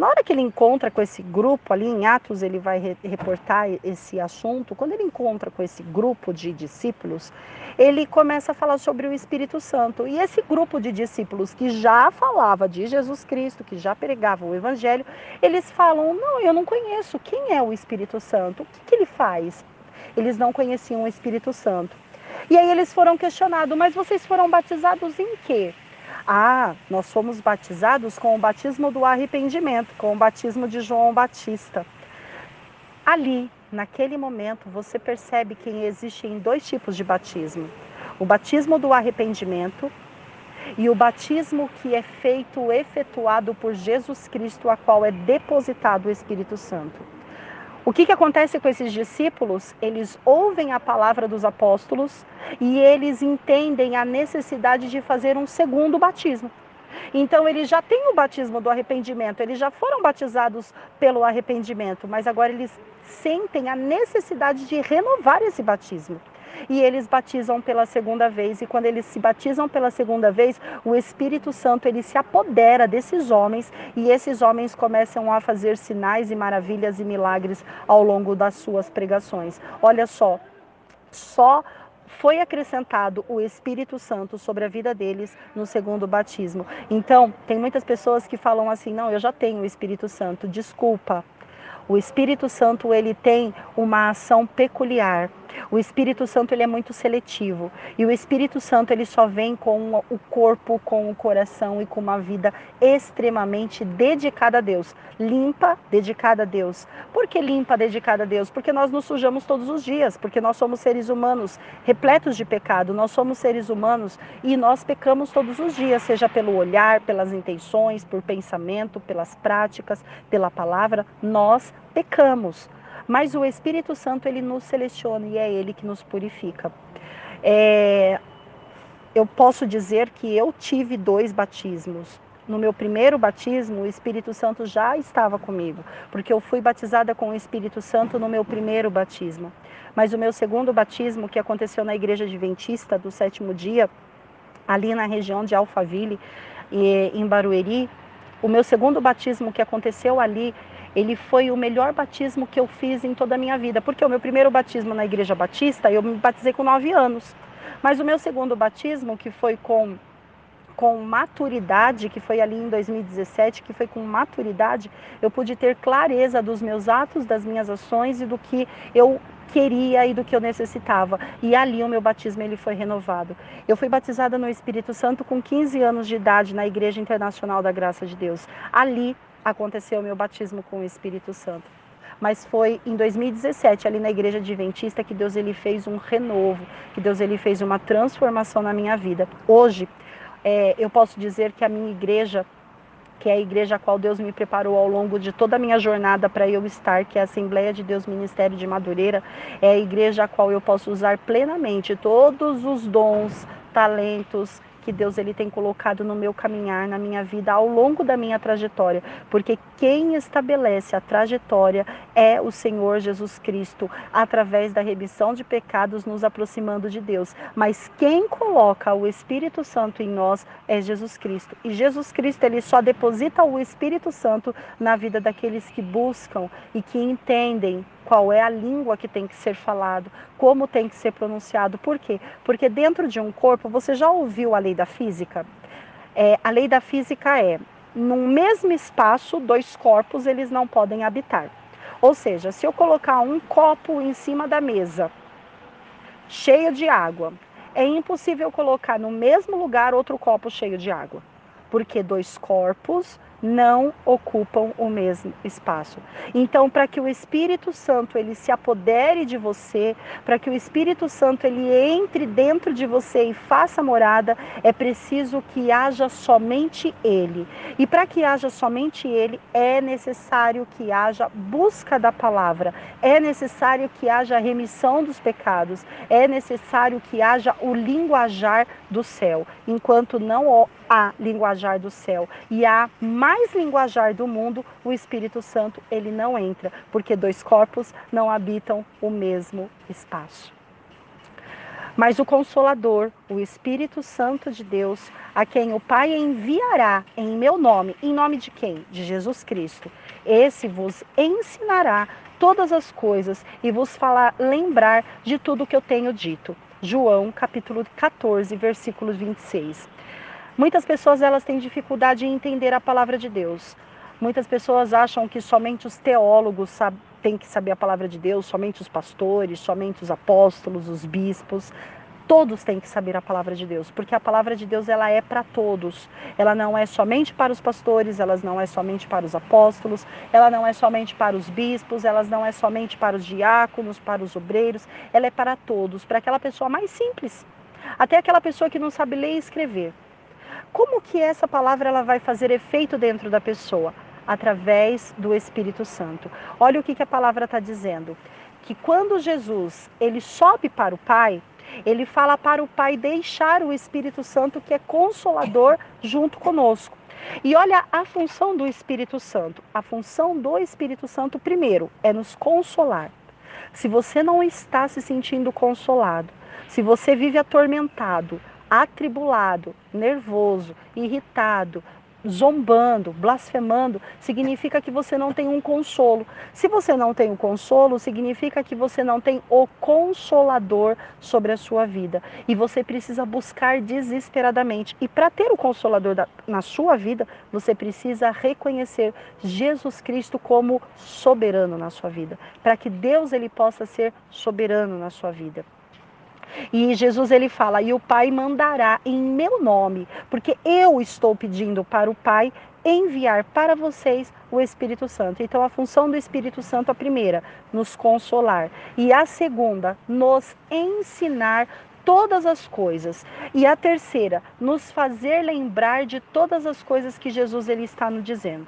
Na hora que ele encontra com esse grupo ali em Atos, ele vai re reportar esse assunto. Quando ele encontra com esse grupo de discípulos, ele começa a falar sobre o Espírito Santo. E esse grupo de discípulos que já falava de Jesus Cristo, que já pregava o Evangelho, eles falam: Não, eu não conheço. Quem é o Espírito Santo? O que, que ele faz? Eles não conheciam o Espírito Santo. E aí eles foram questionados: Mas vocês foram batizados em quê? Ah, nós fomos batizados com o batismo do arrependimento, com o batismo de João Batista. Ali, naquele momento, você percebe que existem dois tipos de batismo: o batismo do arrependimento e o batismo que é feito, efetuado por Jesus Cristo, a qual é depositado o Espírito Santo. O que, que acontece com esses discípulos? Eles ouvem a palavra dos apóstolos e eles entendem a necessidade de fazer um segundo batismo. Então, eles já têm o batismo do arrependimento, eles já foram batizados pelo arrependimento, mas agora eles sentem a necessidade de renovar esse batismo e eles batizam pela segunda vez. E quando eles se batizam pela segunda vez, o Espírito Santo ele se apodera desses homens e esses homens começam a fazer sinais e maravilhas e milagres ao longo das suas pregações. Olha só, só foi acrescentado o Espírito Santo sobre a vida deles no segundo batismo. Então, tem muitas pessoas que falam assim: "Não, eu já tenho o Espírito Santo". Desculpa. O Espírito Santo ele tem uma ação peculiar. O Espírito Santo ele é muito seletivo e o Espírito Santo ele só vem com o corpo, com o coração e com uma vida extremamente dedicada a Deus, limpa, dedicada a Deus. Por que limpa, dedicada a Deus? Porque nós nos sujamos todos os dias, porque nós somos seres humanos repletos de pecado, nós somos seres humanos e nós pecamos todos os dias, seja pelo olhar, pelas intenções, por pensamento, pelas práticas, pela palavra, nós pecamos mas o Espírito Santo ele nos seleciona e é ele que nos purifica. É, eu posso dizer que eu tive dois batismos. No meu primeiro batismo, o Espírito Santo já estava comigo, porque eu fui batizada com o Espírito Santo no meu primeiro batismo. Mas o meu segundo batismo, que aconteceu na igreja adventista do sétimo dia, ali na região de Alphaville, em Barueri, o meu segundo batismo que aconteceu ali, ele foi o melhor batismo que eu fiz em toda a minha vida, porque o meu primeiro batismo na igreja batista, eu me batizei com nove anos. Mas o meu segundo batismo, que foi com com maturidade, que foi ali em 2017, que foi com maturidade, eu pude ter clareza dos meus atos, das minhas ações e do que eu queria e do que eu necessitava. E ali o meu batismo ele foi renovado. Eu fui batizada no Espírito Santo com 15 anos de idade na Igreja Internacional da Graça de Deus. Ali aconteceu o meu batismo com o Espírito Santo. Mas foi em 2017, ali na igreja adventista, que Deus ele fez um renovo, que Deus ele fez uma transformação na minha vida. Hoje, é, eu posso dizer que a minha igreja, que é a igreja a qual Deus me preparou ao longo de toda a minha jornada para eu estar, que é a Assembleia de Deus Ministério de Madureira, é a igreja a qual eu posso usar plenamente todos os dons, talentos, que Deus ele tem colocado no meu caminhar, na minha vida, ao longo da minha trajetória, porque quem estabelece a trajetória é o Senhor Jesus Cristo, através da remissão de pecados, nos aproximando de Deus. Mas quem coloca o Espírito Santo em nós é Jesus Cristo. E Jesus Cristo ele só deposita o Espírito Santo na vida daqueles que buscam e que entendem qual é a língua que tem que ser falado, como tem que ser pronunciado. Por quê? Porque dentro de um corpo, você já ouviu a lei da física? É, a lei da física é, num mesmo espaço, dois corpos eles não podem habitar. Ou seja, se eu colocar um copo em cima da mesa, cheio de água, é impossível colocar no mesmo lugar outro copo cheio de água, porque dois corpos não ocupam o mesmo espaço. Então, para que o Espírito Santo ele se apodere de você, para que o Espírito Santo ele entre dentro de você e faça morada, é preciso que haja somente ele. E para que haja somente ele, é necessário que haja busca da palavra, é necessário que haja remissão dos pecados, é necessário que haja o linguajar do céu. Enquanto não há linguajar do céu e há mais linguajar do mundo, o Espírito Santo ele não entra, porque dois corpos não habitam o mesmo espaço. Mas o Consolador, o Espírito Santo de Deus, a quem o Pai enviará em meu nome, em nome de quem? De Jesus Cristo. Esse vos ensinará todas as coisas e vos falar, lembrar de tudo que eu tenho dito. João, capítulo 14, versículo 26. Muitas pessoas elas têm dificuldade em entender a palavra de Deus. Muitas pessoas acham que somente os teólogos têm que saber a palavra de Deus, somente os pastores, somente os apóstolos, os bispos. Todos têm que saber a palavra de Deus, porque a palavra de Deus ela é para todos. Ela não é somente para os pastores, ela não é somente para os apóstolos, ela não é somente para os bispos, ela não é somente para os diáconos, para os obreiros, ela é para todos, para aquela pessoa mais simples, até aquela pessoa que não sabe ler e escrever. Como que essa palavra ela vai fazer efeito dentro da pessoa? Através do Espírito Santo. Olha o que, que a palavra está dizendo. Que quando Jesus ele sobe para o Pai, ele fala para o Pai deixar o Espírito Santo, que é consolador, junto conosco. E olha a função do Espírito Santo. A função do Espírito Santo, primeiro, é nos consolar. Se você não está se sentindo consolado, se você vive atormentado, atribulado, nervoso, irritado, zombando, blasfemando, significa que você não tem um consolo. Se você não tem um consolo, significa que você não tem o consolador sobre a sua vida. E você precisa buscar desesperadamente. E para ter o consolador da, na sua vida, você precisa reconhecer Jesus Cristo como soberano na sua vida, para que Deus ele possa ser soberano na sua vida. E Jesus ele fala: "E o Pai mandará em meu nome, porque eu estou pedindo para o Pai enviar para vocês o Espírito Santo. Então a função do Espírito Santo a primeira, nos consolar, e a segunda, nos ensinar todas as coisas. E a terceira, nos fazer lembrar de todas as coisas que Jesus ele está nos dizendo.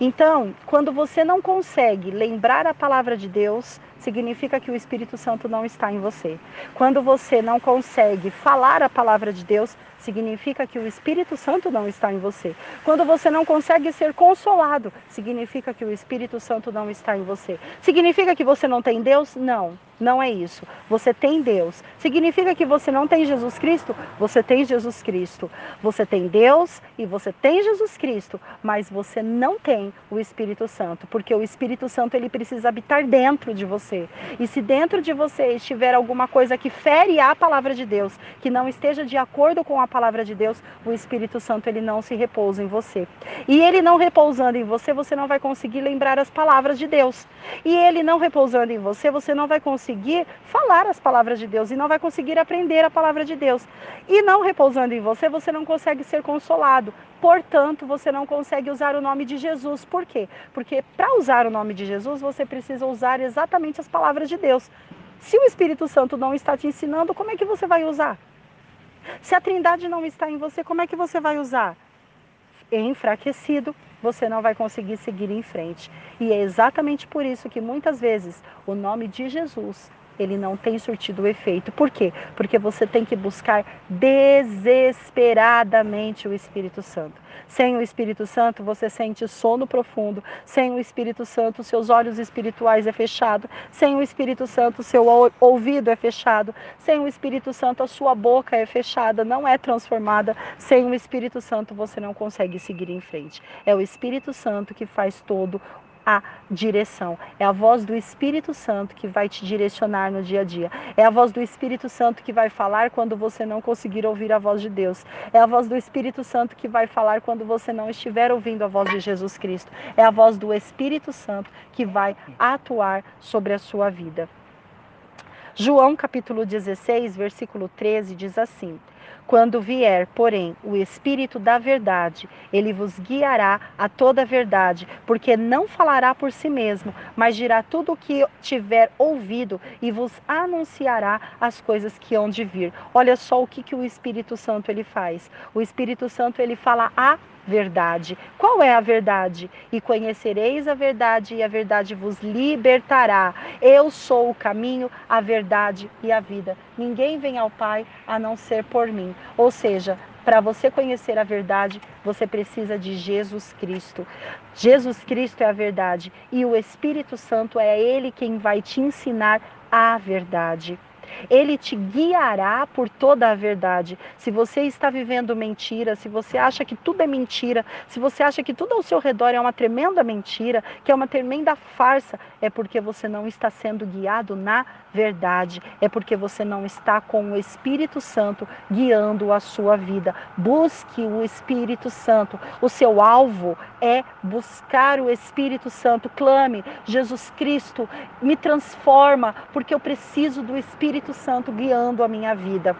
Então, quando você não consegue lembrar a palavra de Deus, significa que o Espírito Santo não está em você. Quando você não consegue falar a palavra de Deus, significa que o Espírito Santo não está em você. Quando você não consegue ser consolado, significa que o Espírito Santo não está em você. Significa que você não tem Deus? Não. Não é isso. Você tem Deus. Significa que você não tem Jesus Cristo? Você tem Jesus Cristo. Você tem Deus e você tem Jesus Cristo, mas você não tem o Espírito Santo, porque o Espírito Santo ele precisa habitar dentro de você. E se dentro de você estiver alguma coisa que fere a palavra de Deus, que não esteja de acordo com a palavra de Deus, o Espírito Santo ele não se repousa em você. E ele não repousando em você, você não vai conseguir lembrar as palavras de Deus. E ele não repousando em você, você não vai conseguir falar as palavras de Deus e não vai conseguir aprender a palavra de Deus. E não repousando em você, você não consegue ser consolado. Portanto, você não consegue usar o nome de Jesus. Por quê? Porque para usar o nome de Jesus, você precisa usar exatamente as palavras de Deus. Se o Espírito Santo não está te ensinando, como é que você vai usar? Se a Trindade não está em você, como é que você vai usar? Enfraquecido, você não vai conseguir seguir em frente. E é exatamente por isso que muitas vezes o nome de Jesus ele não tem surtido efeito. Por quê? Porque você tem que buscar desesperadamente o Espírito Santo. Sem o Espírito Santo, você sente sono profundo. Sem o Espírito Santo, seus olhos espirituais é fechado. Sem o Espírito Santo, seu ouvido é fechado. Sem o Espírito Santo, a sua boca é fechada, não é transformada. Sem o Espírito Santo, você não consegue seguir em frente. É o Espírito Santo que faz todo a direção. É a voz do Espírito Santo que vai te direcionar no dia a dia. É a voz do Espírito Santo que vai falar quando você não conseguir ouvir a voz de Deus. É a voz do Espírito Santo que vai falar quando você não estiver ouvindo a voz de Jesus Cristo. É a voz do Espírito Santo que vai atuar sobre a sua vida. João capítulo 16, versículo 13 diz assim: quando vier, porém, o Espírito da Verdade, ele vos guiará a toda a verdade, porque não falará por si mesmo, mas dirá tudo o que tiver ouvido e vos anunciará as coisas que hão de vir. Olha só o que, que o Espírito Santo ele faz. O Espírito Santo ele fala a verdade. Qual é a verdade? E conhecereis a verdade, e a verdade vos libertará. Eu sou o caminho, a verdade e a vida. Ninguém vem ao Pai a não ser por mim. Ou seja, para você conhecer a verdade, você precisa de Jesus Cristo. Jesus Cristo é a verdade e o Espírito Santo é ele quem vai te ensinar a verdade. Ele te guiará por toda a verdade. Se você está vivendo mentira, se você acha que tudo é mentira, se você acha que tudo ao seu redor é uma tremenda mentira, que é uma tremenda farsa, é porque você não está sendo guiado na verdade, é porque você não está com o Espírito Santo guiando a sua vida. Busque o Espírito Santo. O seu alvo é buscar o Espírito Santo. Clame, Jesus Cristo, me transforma, porque eu preciso do Espírito Santo guiando a minha vida.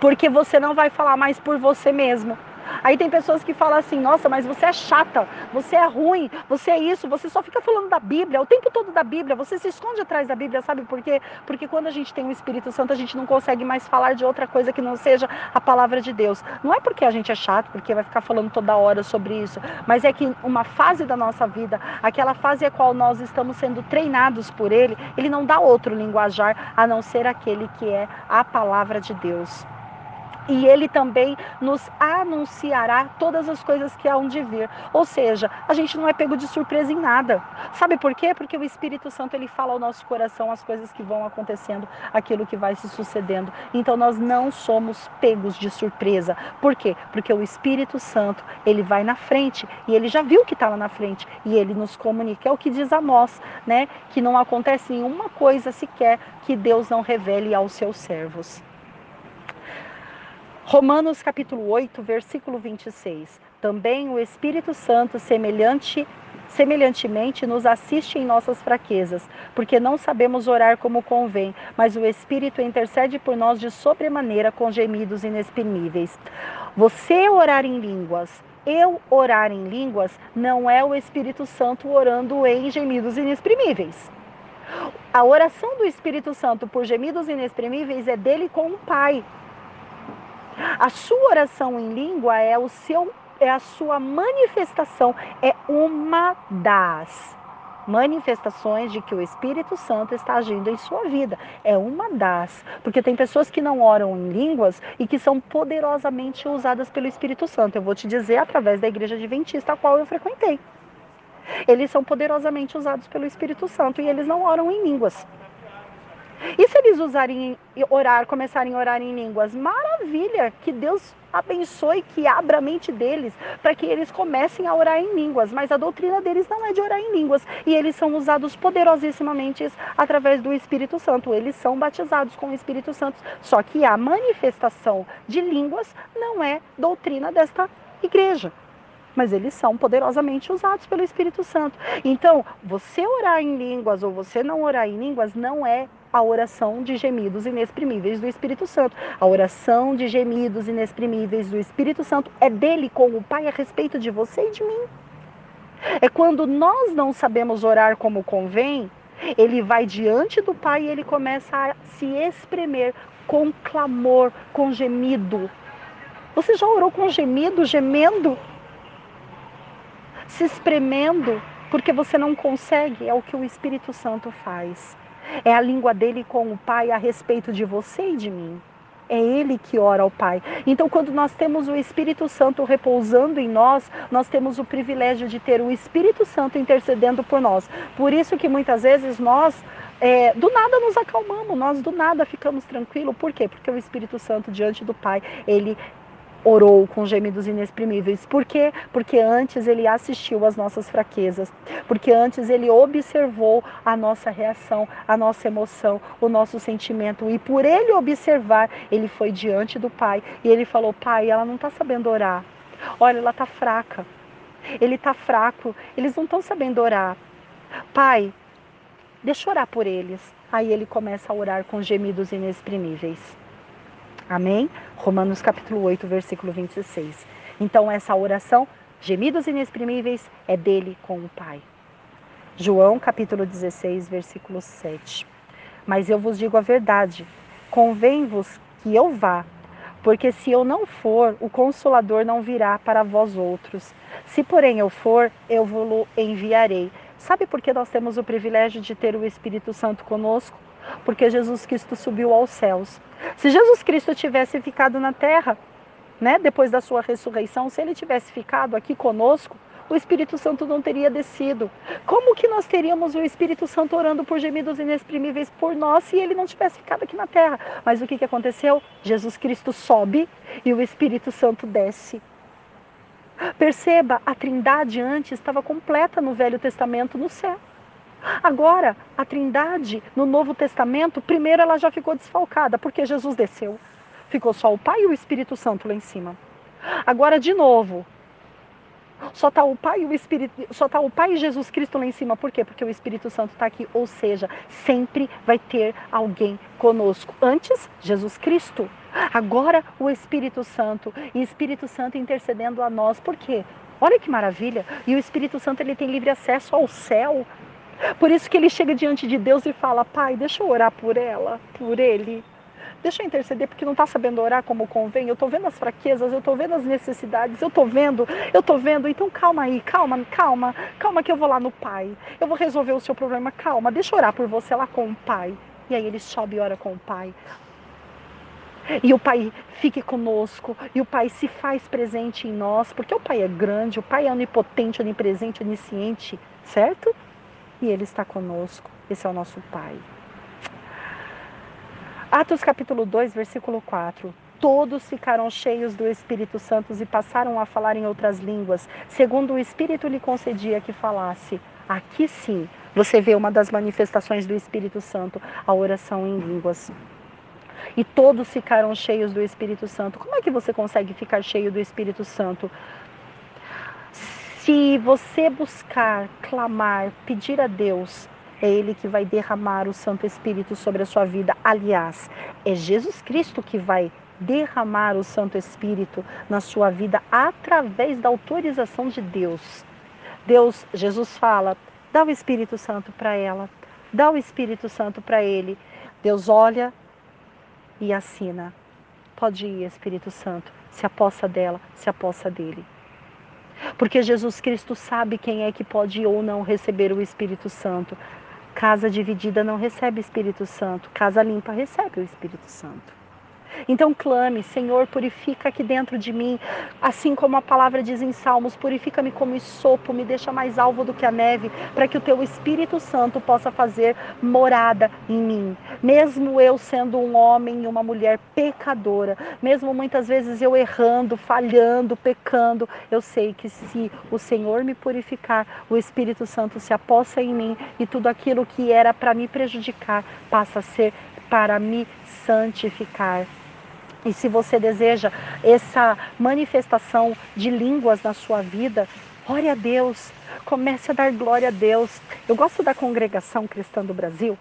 Porque você não vai falar mais por você mesmo. Aí tem pessoas que falam assim: nossa, mas você é chata, você é ruim, você é isso, você só fica falando da Bíblia, o tempo todo da Bíblia, você se esconde atrás da Bíblia, sabe por quê? Porque quando a gente tem o Espírito Santo, a gente não consegue mais falar de outra coisa que não seja a palavra de Deus. Não é porque a gente é chato, porque vai ficar falando toda hora sobre isso, mas é que uma fase da nossa vida, aquela fase a qual nós estamos sendo treinados por Ele, Ele não dá outro linguajar a não ser aquele que é a palavra de Deus e ele também nos anunciará todas as coisas que hão de vir. Ou seja, a gente não é pego de surpresa em nada. Sabe por quê? Porque o Espírito Santo ele fala ao nosso coração as coisas que vão acontecendo, aquilo que vai se sucedendo. Então nós não somos pegos de surpresa. Por quê? Porque o Espírito Santo ele vai na frente e ele já viu que está lá na frente e ele nos comunica. É o que diz Amós, né? Que não acontece nenhuma coisa sequer que Deus não revele aos seus servos. Romanos capítulo 8, versículo 26. Também o Espírito Santo, semelhante, semelhantemente, nos assiste em nossas fraquezas, porque não sabemos orar como convém, mas o Espírito intercede por nós de sobremaneira com gemidos inexprimíveis. Você orar em línguas, eu orar em línguas, não é o Espírito Santo orando em gemidos inexprimíveis. A oração do Espírito Santo por gemidos inexprimíveis é dele com o Pai. A sua oração em língua é o seu é a sua manifestação, é uma das manifestações de que o Espírito Santo está agindo em sua vida. É uma das. Porque tem pessoas que não oram em línguas e que são poderosamente usadas pelo Espírito Santo. Eu vou te dizer através da igreja adventista a qual eu frequentei. Eles são poderosamente usados pelo Espírito Santo e eles não oram em línguas. E se eles usarem orar, começarem a orar em línguas? Maravilha! Que Deus abençoe, que abra a mente deles para que eles comecem a orar em línguas. Mas a doutrina deles não é de orar em línguas. E eles são usados poderosíssimamente através do Espírito Santo. Eles são batizados com o Espírito Santo. Só que a manifestação de línguas não é doutrina desta igreja mas eles são poderosamente usados pelo Espírito Santo. Então, você orar em línguas ou você não orar em línguas não é a oração de gemidos inexprimíveis do Espírito Santo. A oração de gemidos inexprimíveis do Espírito Santo é dele com o Pai a respeito de você e de mim. É quando nós não sabemos orar como convém, ele vai diante do Pai e ele começa a se espremer com clamor, com gemido. Você já orou com gemido, gemendo? Se espremendo, porque você não consegue, é o que o Espírito Santo faz. É a língua dele com o Pai a respeito de você e de mim. É Ele que ora ao Pai. Então, quando nós temos o Espírito Santo repousando em nós, nós temos o privilégio de ter o Espírito Santo intercedendo por nós. Por isso que muitas vezes nós é, do nada nos acalmamos, nós do nada ficamos tranquilos. Por quê? Porque o Espírito Santo diante do Pai, ele orou com gemidos inexprimíveis. Por quê? Porque antes ele assistiu às nossas fraquezas, porque antes ele observou a nossa reação, a nossa emoção, o nosso sentimento. E por ele observar, ele foi diante do Pai e ele falou: Pai, ela não está sabendo orar. Olha, ela está fraca. Ele está fraco. Eles não estão sabendo orar. Pai, deixa eu orar por eles. Aí ele começa a orar com gemidos inexprimíveis. Amém? Romanos capítulo 8, versículo 26. Então essa oração, gemidos inexprimíveis, é dele com o Pai. João capítulo 16, versículo 7. Mas eu vos digo a verdade, convém-vos que eu vá, porque se eu não for, o consolador não virá para vós outros. Se porém eu for, eu vos enviarei. Sabe por que nós temos o privilégio de ter o Espírito Santo conosco? Porque Jesus Cristo subiu aos céus. Se Jesus Cristo tivesse ficado na terra, né, depois da sua ressurreição, se ele tivesse ficado aqui conosco, o Espírito Santo não teria descido. Como que nós teríamos o Espírito Santo orando por gemidos inexprimíveis por nós se ele não tivesse ficado aqui na terra? Mas o que, que aconteceu? Jesus Cristo sobe e o Espírito Santo desce. Perceba, a trindade antes estava completa no Velho Testamento no céu. Agora, a trindade no Novo Testamento, primeiro ela já ficou desfalcada, porque Jesus desceu. Ficou só o Pai e o Espírito Santo lá em cima. Agora, de novo, só está o Pai e o Espírito, só tá o Pai e Jesus Cristo lá em cima. Por quê? Porque o Espírito Santo está aqui. Ou seja, sempre vai ter alguém conosco. Antes, Jesus Cristo. Agora, o Espírito Santo. E Espírito Santo intercedendo a nós. Por quê? Olha que maravilha. E o Espírito Santo ele tem livre acesso ao céu. Por isso que ele chega diante de Deus e fala: Pai, deixa eu orar por ela, por ele. Deixa eu interceder porque não está sabendo orar como convém. Eu estou vendo as fraquezas, eu estou vendo as necessidades, eu estou vendo, eu estou vendo. Então calma aí, calma, calma, calma que eu vou lá no Pai. Eu vou resolver o seu problema, calma. Deixa eu orar por você lá com o Pai. E aí ele sobe e ora com o Pai. E o Pai fique conosco, e o Pai se faz presente em nós, porque o Pai é grande, o Pai é onipotente, onipresente, onisciente, certo? E Ele está conosco. Esse é o nosso Pai. Atos capítulo 2, versículo 4. Todos ficaram cheios do Espírito Santo e passaram a falar em outras línguas, segundo o Espírito lhe concedia que falasse. Aqui sim, você vê uma das manifestações do Espírito Santo, a oração em línguas. E todos ficaram cheios do Espírito Santo. Como é que você consegue ficar cheio do Espírito Santo? Se você buscar, clamar, pedir a Deus é Ele que vai derramar o Santo Espírito sobre a sua vida. Aliás, é Jesus Cristo que vai derramar o Santo Espírito na sua vida através da autorização de Deus. Deus, Jesus fala: dá o Espírito Santo para ela, dá o Espírito Santo para ele. Deus olha e assina. Pode ir, Espírito Santo, se apossa dela, se apossa dele. Porque Jesus Cristo sabe quem é que pode ou não receber o Espírito Santo. Casa dividida não recebe Espírito Santo, casa limpa recebe o Espírito Santo. Então clame, Senhor, purifica aqui dentro de mim, assim como a palavra diz em Salmos, purifica-me como sopo, me deixa mais alvo do que a neve, para que o teu Espírito Santo possa fazer morada em mim. Mesmo eu sendo um homem e uma mulher pecadora, mesmo muitas vezes eu errando, falhando, pecando, eu sei que se o Senhor me purificar, o Espírito Santo se apossa em mim e tudo aquilo que era para me prejudicar passa a ser para me santificar. E se você deseja essa manifestação de línguas na sua vida, ore a Deus, comece a dar glória a Deus. Eu gosto da congregação cristã do Brasil,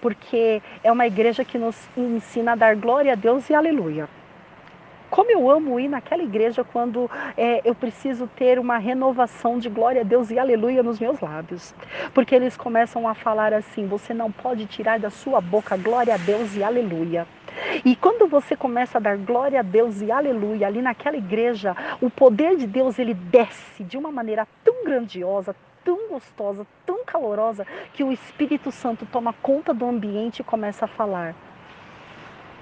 porque é uma igreja que nos ensina a dar glória a Deus e aleluia. Como eu amo ir naquela igreja quando é, eu preciso ter uma renovação de glória a Deus e aleluia nos meus lábios. Porque eles começam a falar assim: você não pode tirar da sua boca glória a Deus e aleluia. E quando você começa a dar glória a Deus e aleluia ali naquela igreja, o poder de Deus ele desce de uma maneira tão grandiosa, tão gostosa, tão calorosa, que o Espírito Santo toma conta do ambiente e começa a falar.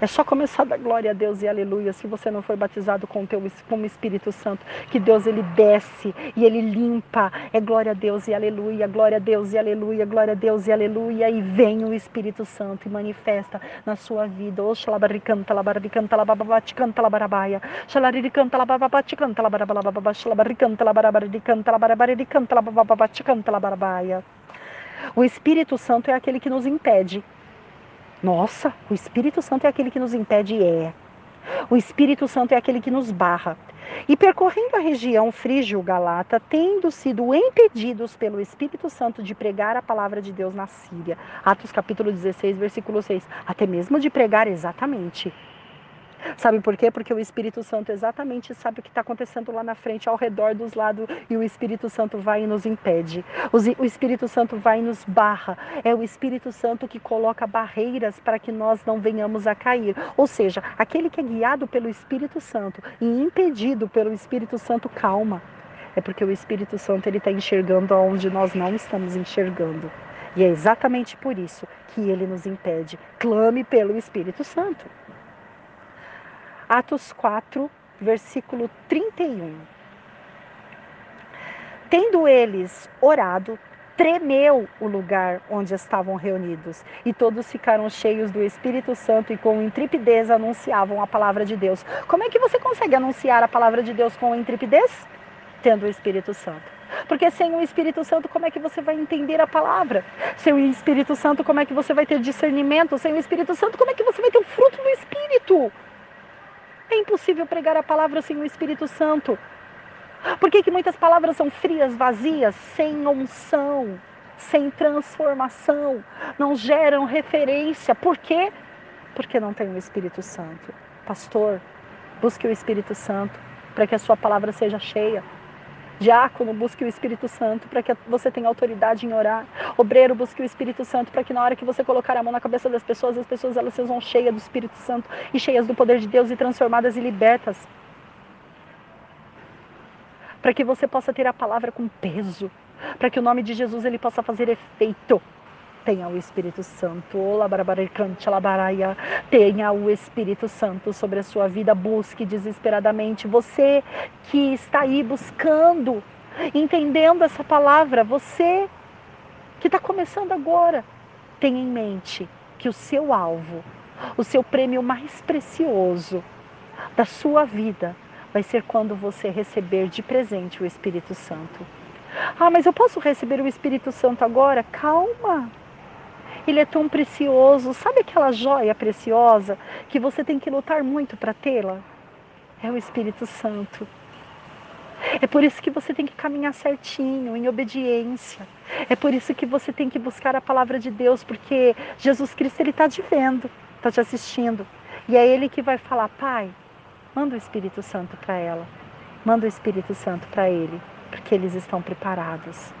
É só começar a dar glória a Deus e aleluia se você não foi batizado com, teu, Espírito Santo. Que Deus ele desce e ele limpa. É glória a Deus e aleluia, glória a Deus e aleluia, glória a Deus e aleluia. E vem o Espírito Santo e manifesta na sua vida. O Espírito Santo é aquele que nos impede nossa, o Espírito Santo é aquele que nos impede, é. O Espírito Santo é aquele que nos barra. E percorrendo a região frígio-galata, tendo sido impedidos pelo Espírito Santo de pregar a palavra de Deus na Síria. Atos capítulo 16, versículo 6. Até mesmo de pregar exatamente Sabe por quê? Porque o Espírito Santo exatamente sabe o que está acontecendo lá na frente, ao redor dos lados, e o Espírito Santo vai e nos impede. O Espírito Santo vai e nos barra. É o Espírito Santo que coloca barreiras para que nós não venhamos a cair. Ou seja, aquele que é guiado pelo Espírito Santo e impedido pelo Espírito Santo, calma. É porque o Espírito Santo ele está enxergando aonde nós não estamos enxergando. E é exatamente por isso que ele nos impede. Clame pelo Espírito Santo. Atos 4, versículo 31. tendo eles orado, tremeu o lugar onde estavam reunidos, e todos ficaram cheios do Espírito Santo e com intrepidez anunciavam a palavra de Deus. Como é que você consegue anunciar a palavra de Deus com intrepidez? Tendo o Espírito Santo. Porque sem o Espírito Santo, como é que você vai entender a palavra? Sem o Espírito Santo, como é que você vai ter discernimento? Sem o Espírito Santo, como é que você vai ter o fruto do Espírito? É impossível pregar a palavra sem o Espírito Santo. Por que, que muitas palavras são frias, vazias, sem unção, sem transformação, não geram referência? Por quê? Porque não tem o Espírito Santo. Pastor, busque o Espírito Santo para que a sua palavra seja cheia. Diácono, busque o Espírito Santo para que você tenha autoridade em orar. Obreiro, busque o Espírito Santo para que na hora que você colocar a mão na cabeça das pessoas, as pessoas elas sejam cheias do Espírito Santo e cheias do poder de Deus e transformadas e libertas para que você possa ter a palavra com peso, para que o nome de Jesus ele possa fazer efeito. Tenha o Espírito Santo, tenha o Espírito Santo sobre a sua vida, busque desesperadamente. Você que está aí buscando, entendendo essa palavra, você que está começando agora, tenha em mente que o seu alvo, o seu prêmio mais precioso da sua vida vai ser quando você receber de presente o Espírito Santo. Ah, mas eu posso receber o Espírito Santo agora? Calma. Ele é tão precioso. Sabe aquela joia preciosa que você tem que lutar muito para tê-la? É o Espírito Santo. É por isso que você tem que caminhar certinho, em obediência. É por isso que você tem que buscar a palavra de Deus, porque Jesus Cristo ele está te vendo, está te assistindo. E é Ele que vai falar, Pai, Manda o Espírito Santo para ela. Manda o Espírito Santo para ele, porque eles estão preparados.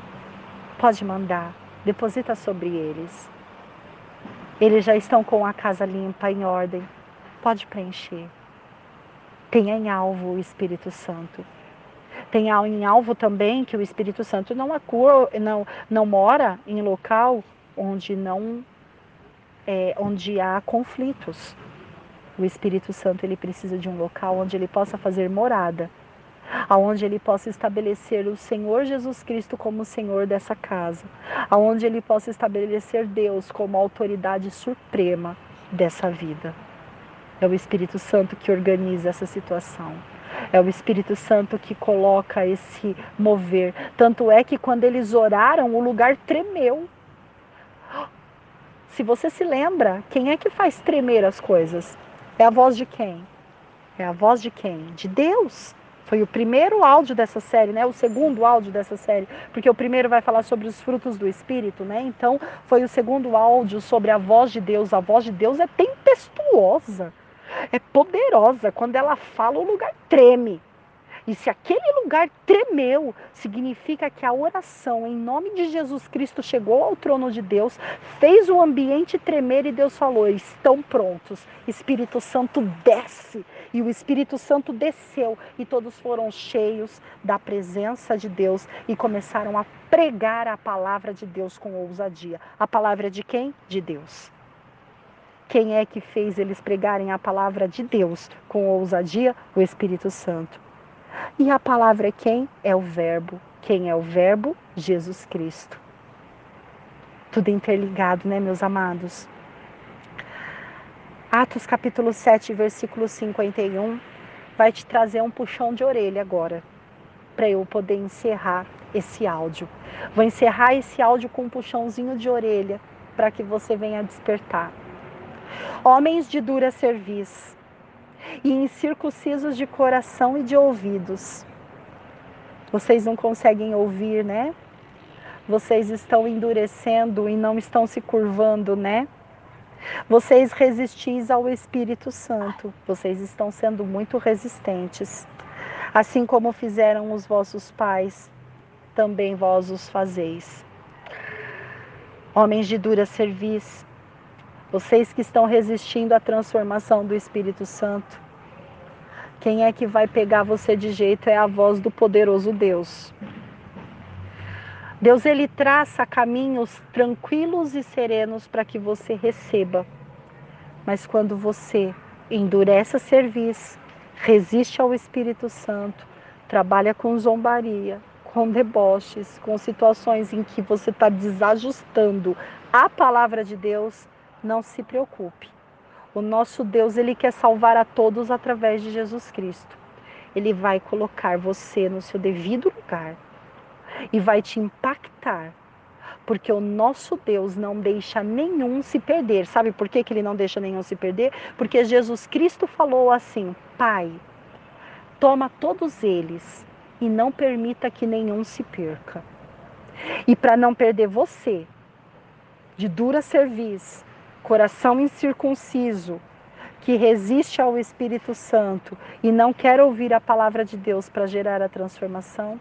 Pode mandar, deposita sobre eles. Eles já estão com a casa limpa, em ordem. Pode preencher. Tenha em alvo o Espírito Santo. Tenha em alvo também que o Espírito Santo não, acua, não, não mora em local onde não é, onde há conflitos. O Espírito Santo ele precisa de um local onde ele possa fazer morada, aonde ele possa estabelecer o Senhor Jesus Cristo como Senhor dessa casa, aonde ele possa estabelecer Deus como autoridade suprema dessa vida. É o Espírito Santo que organiza essa situação. É o Espírito Santo que coloca esse mover. Tanto é que quando eles oraram, o lugar tremeu. Se você se lembra, quem é que faz tremer as coisas? É a voz de quem? É a voz de quem? De Deus. Foi o primeiro áudio dessa série, né? O segundo áudio dessa série, porque o primeiro vai falar sobre os frutos do espírito, né? Então, foi o segundo áudio sobre a voz de Deus. A voz de Deus é tempestuosa, é poderosa. Quando ela fala, o lugar treme. E se aquele lugar tremeu, significa que a oração em nome de Jesus Cristo chegou ao trono de Deus, fez o ambiente tremer e Deus falou: estão prontos. Espírito Santo desce. E o Espírito Santo desceu e todos foram cheios da presença de Deus e começaram a pregar a palavra de Deus com ousadia. A palavra de quem? De Deus. Quem é que fez eles pregarem a palavra de Deus com ousadia? O Espírito Santo. E a palavra é quem? É o Verbo. Quem é o Verbo? Jesus Cristo. Tudo interligado, né, meus amados? Atos capítulo 7, versículo 51, vai te trazer um puxão de orelha agora, para eu poder encerrar esse áudio. Vou encerrar esse áudio com um puxãozinho de orelha, para que você venha despertar. Homens de dura serviço, e incircuncisos de coração e de ouvidos. Vocês não conseguem ouvir, né? Vocês estão endurecendo e não estão se curvando, né? Vocês resistis ao Espírito Santo. Vocês estão sendo muito resistentes. Assim como fizeram os vossos pais, também vós os fazeis. Homens de dura serviço, vocês que estão resistindo à transformação do Espírito Santo, quem é que vai pegar você de jeito é a voz do poderoso Deus. Deus ele traça caminhos tranquilos e serenos para que você receba. Mas quando você endurece a serviço, resiste ao Espírito Santo, trabalha com zombaria, com deboches, com situações em que você está desajustando a palavra de Deus, não se preocupe. O nosso Deus, ele quer salvar a todos através de Jesus Cristo. Ele vai colocar você no seu devido lugar e vai te impactar porque o nosso Deus não deixa nenhum se perder. Sabe por que, que ele não deixa nenhum se perder? Porque Jesus Cristo falou assim: Pai, toma todos eles e não permita que nenhum se perca. E para não perder você, de dura serviço, coração incircunciso, que resiste ao Espírito Santo e não quer ouvir a palavra de Deus para gerar a transformação,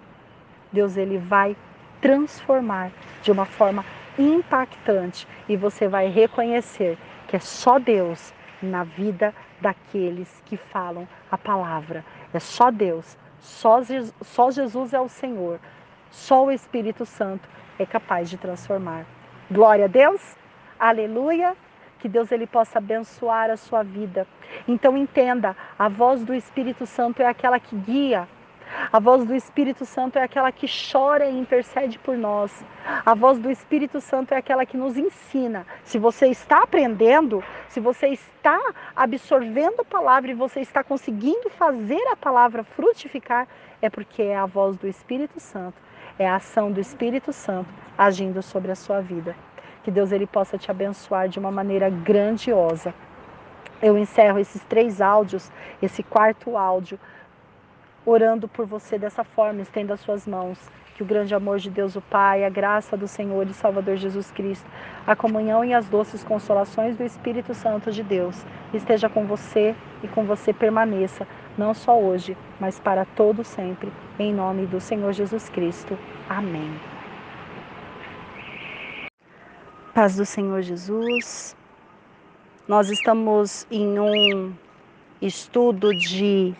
Deus ele vai transformar de uma forma impactante e você vai reconhecer que é só Deus na vida daqueles que falam a palavra. É só Deus, só, só Jesus é o Senhor, só o Espírito Santo é capaz de transformar. Glória a Deus, aleluia. Que Deus ele possa abençoar a sua vida. Então entenda, a voz do Espírito Santo é aquela que guia, a voz do Espírito Santo é aquela que chora e intercede por nós. A voz do Espírito Santo é aquela que nos ensina. Se você está aprendendo, se você está absorvendo a palavra e você está conseguindo fazer a palavra frutificar, é porque é a voz do Espírito Santo, é a ação do Espírito Santo agindo sobre a sua vida. Que Deus ele possa te abençoar de uma maneira grandiosa. Eu encerro esses três áudios, esse quarto áudio orando por você dessa forma, estenda as suas mãos. Que o grande amor de Deus, o Pai, a graça do Senhor e Salvador Jesus Cristo, a comunhão e as doces consolações do Espírito Santo de Deus esteja com você e com você permaneça, não só hoje, mas para todo sempre, em nome do Senhor Jesus Cristo. Amém. Paz do Senhor Jesus. Nós estamos em um estudo de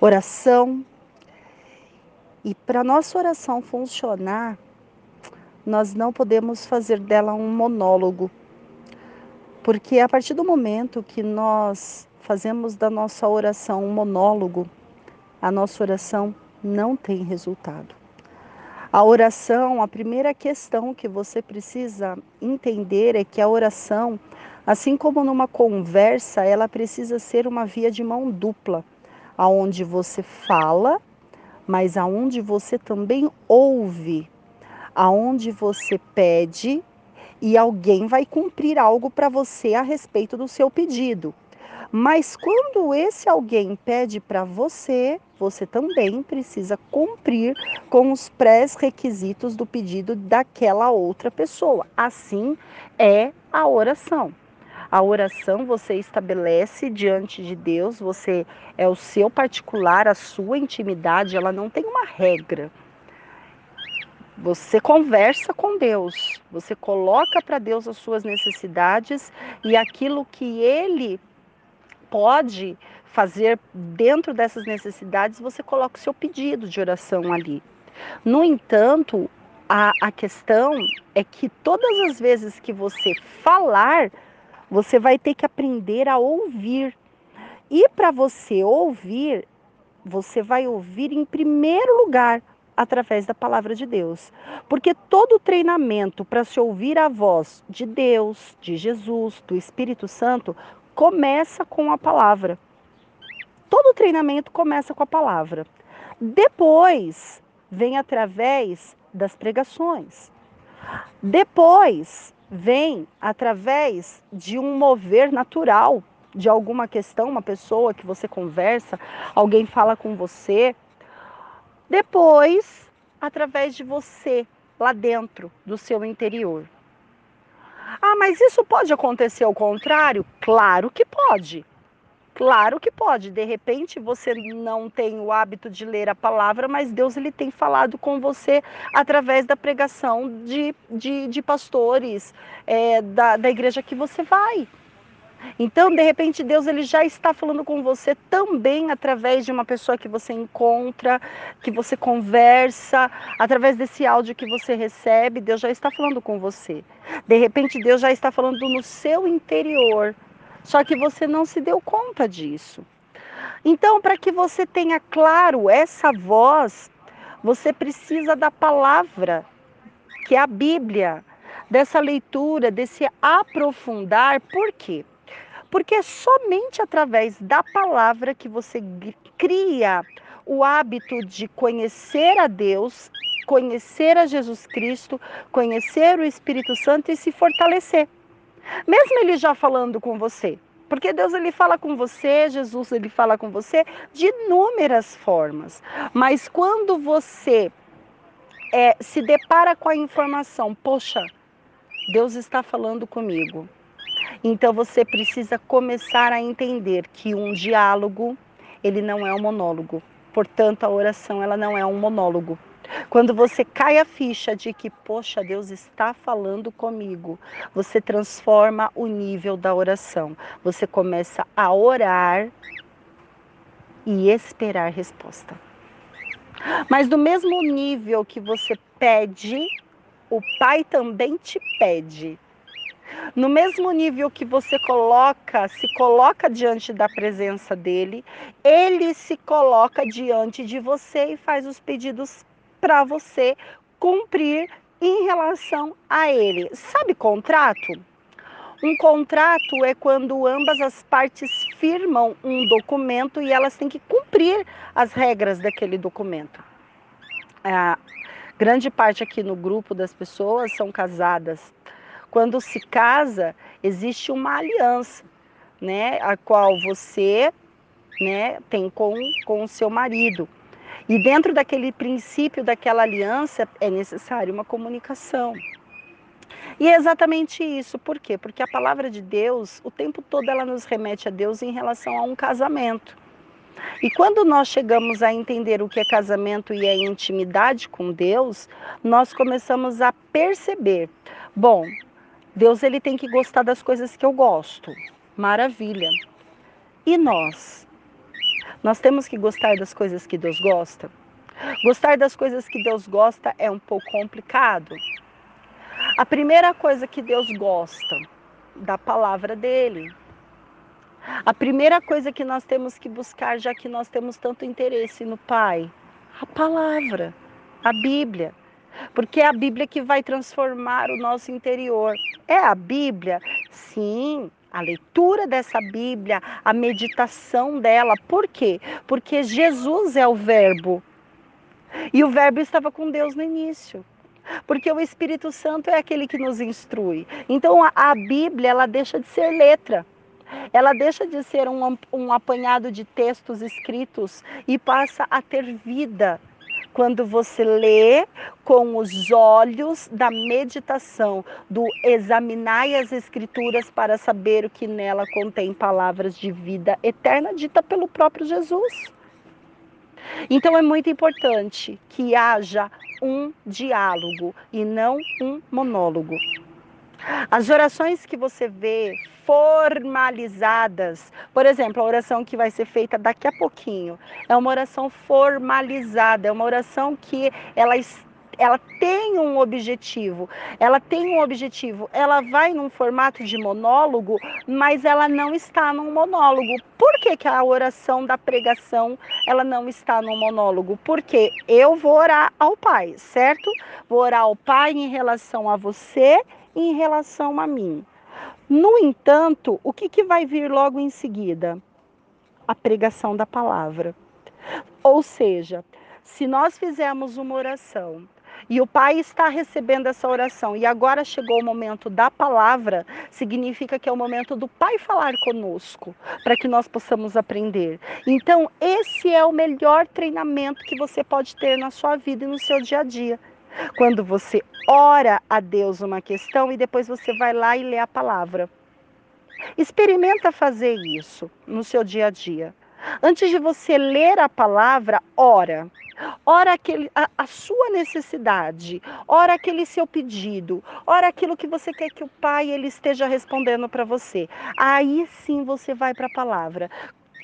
oração. E para nossa oração funcionar, nós não podemos fazer dela um monólogo. Porque a partir do momento que nós fazemos da nossa oração um monólogo, a nossa oração não tem resultado. A oração, a primeira questão que você precisa entender é que a oração, assim como numa conversa, ela precisa ser uma via de mão dupla aonde você fala, mas aonde você também ouve, aonde você pede e alguém vai cumprir algo para você a respeito do seu pedido. Mas quando esse alguém pede para você, você também precisa cumprir com os pré-requisitos do pedido daquela outra pessoa. Assim é a oração. A oração você estabelece diante de Deus, você é o seu particular, a sua intimidade, ela não tem uma regra. Você conversa com Deus, você coloca para Deus as suas necessidades e aquilo que Ele pode fazer dentro dessas necessidades, você coloca o seu pedido de oração ali. No entanto, a, a questão é que todas as vezes que você falar, você vai ter que aprender a ouvir. E para você ouvir, você vai ouvir em primeiro lugar através da palavra de Deus. Porque todo treinamento para se ouvir a voz de Deus, de Jesus, do Espírito Santo, começa com a palavra. Todo treinamento começa com a palavra. Depois vem através das pregações. Depois vem através de um mover natural de alguma questão, uma pessoa que você conversa, alguém fala com você. Depois, através de você, lá dentro do seu interior. Ah, mas isso pode acontecer ao contrário? Claro que pode. Claro que pode. De repente você não tem o hábito de ler a palavra, mas Deus ele tem falado com você através da pregação de, de, de pastores é, da, da igreja que você vai. Então, de repente, Deus ele já está falando com você também através de uma pessoa que você encontra, que você conversa, através desse áudio que você recebe, Deus já está falando com você. De repente, Deus já está falando no seu interior só que você não se deu conta disso. Então, para que você tenha claro essa voz, Você precisa da palavra, que é a Bíblia, dessa leitura, desse aprofundar. Por quê? Porque é somente através da palavra que você cria o hábito de conhecer a Deus, conhecer a Jesus Cristo, conhecer o Espírito Santo e se fortalecer. Mesmo ele já falando com você. Porque Deus ele fala com você, Jesus ele fala com você de inúmeras formas. Mas quando você é, se depara com a informação, poxa, Deus está falando comigo. Então você precisa começar a entender que um diálogo, ele não é um monólogo. Portanto, a oração ela não é um monólogo. Quando você cai a ficha de que, poxa, Deus está falando comigo, você transforma o nível da oração. Você começa a orar e esperar resposta. Mas do mesmo nível que você pede, o Pai também te pede. No mesmo nível que você coloca, se coloca diante da presença dele, ele se coloca diante de você e faz os pedidos para você cumprir em relação a ele. Sabe contrato? Um contrato é quando ambas as partes firmam um documento e elas têm que cumprir as regras daquele documento. A grande parte aqui no grupo das pessoas são casadas. Quando se casa, existe uma aliança, né, a qual você, né, tem com com o seu marido. E dentro daquele princípio, daquela aliança, é necessário uma comunicação. E é exatamente isso. Por quê? Porque a palavra de Deus, o tempo todo, ela nos remete a Deus em relação a um casamento. E quando nós chegamos a entender o que é casamento e a intimidade com Deus, nós começamos a perceber: bom, Deus ele tem que gostar das coisas que eu gosto. Maravilha. E nós? Nós temos que gostar das coisas que Deus gosta. Gostar das coisas que Deus gosta é um pouco complicado. A primeira coisa que Deus gosta da palavra dele. A primeira coisa que nós temos que buscar, já que nós temos tanto interesse no Pai, a palavra, a Bíblia. Porque é a Bíblia que vai transformar o nosso interior. É a Bíblia? Sim, a leitura dessa Bíblia, a meditação dela. Por quê? Porque Jesus é o Verbo. E o Verbo estava com Deus no início. Porque o Espírito Santo é aquele que nos instrui. Então a, a Bíblia ela deixa de ser letra. Ela deixa de ser um, um apanhado de textos escritos e passa a ter vida quando você lê com os olhos da meditação, do examinar as escrituras para saber o que nela contém palavras de vida eterna dita pelo próprio Jesus. Então é muito importante que haja um diálogo e não um monólogo. As orações que você vê formalizadas, por exemplo, a oração que vai ser feita daqui a pouquinho, é uma oração formalizada, é uma oração que ela ela tem um objetivo, ela tem um objetivo, ela vai num formato de monólogo, mas ela não está num monólogo. Por que, que a oração da pregação ela não está no monólogo? Porque eu vou orar ao Pai, certo? Vou orar ao Pai em relação a você em relação a mim. No entanto, o que, que vai vir logo em seguida? A pregação da palavra. Ou seja, se nós fizermos uma oração e o Pai está recebendo essa oração e agora chegou o momento da palavra, significa que é o momento do Pai falar conosco, para que nós possamos aprender. Então, esse é o melhor treinamento que você pode ter na sua vida e no seu dia a dia. Quando você ora a Deus uma questão e depois você vai lá e lê a palavra. Experimenta fazer isso no seu dia a dia. Antes de você ler a palavra, ora. Ora aquele, a, a, sua necessidade, ora aquele seu pedido, ora aquilo que você quer que o Pai ele esteja respondendo para você. Aí sim você vai para a palavra.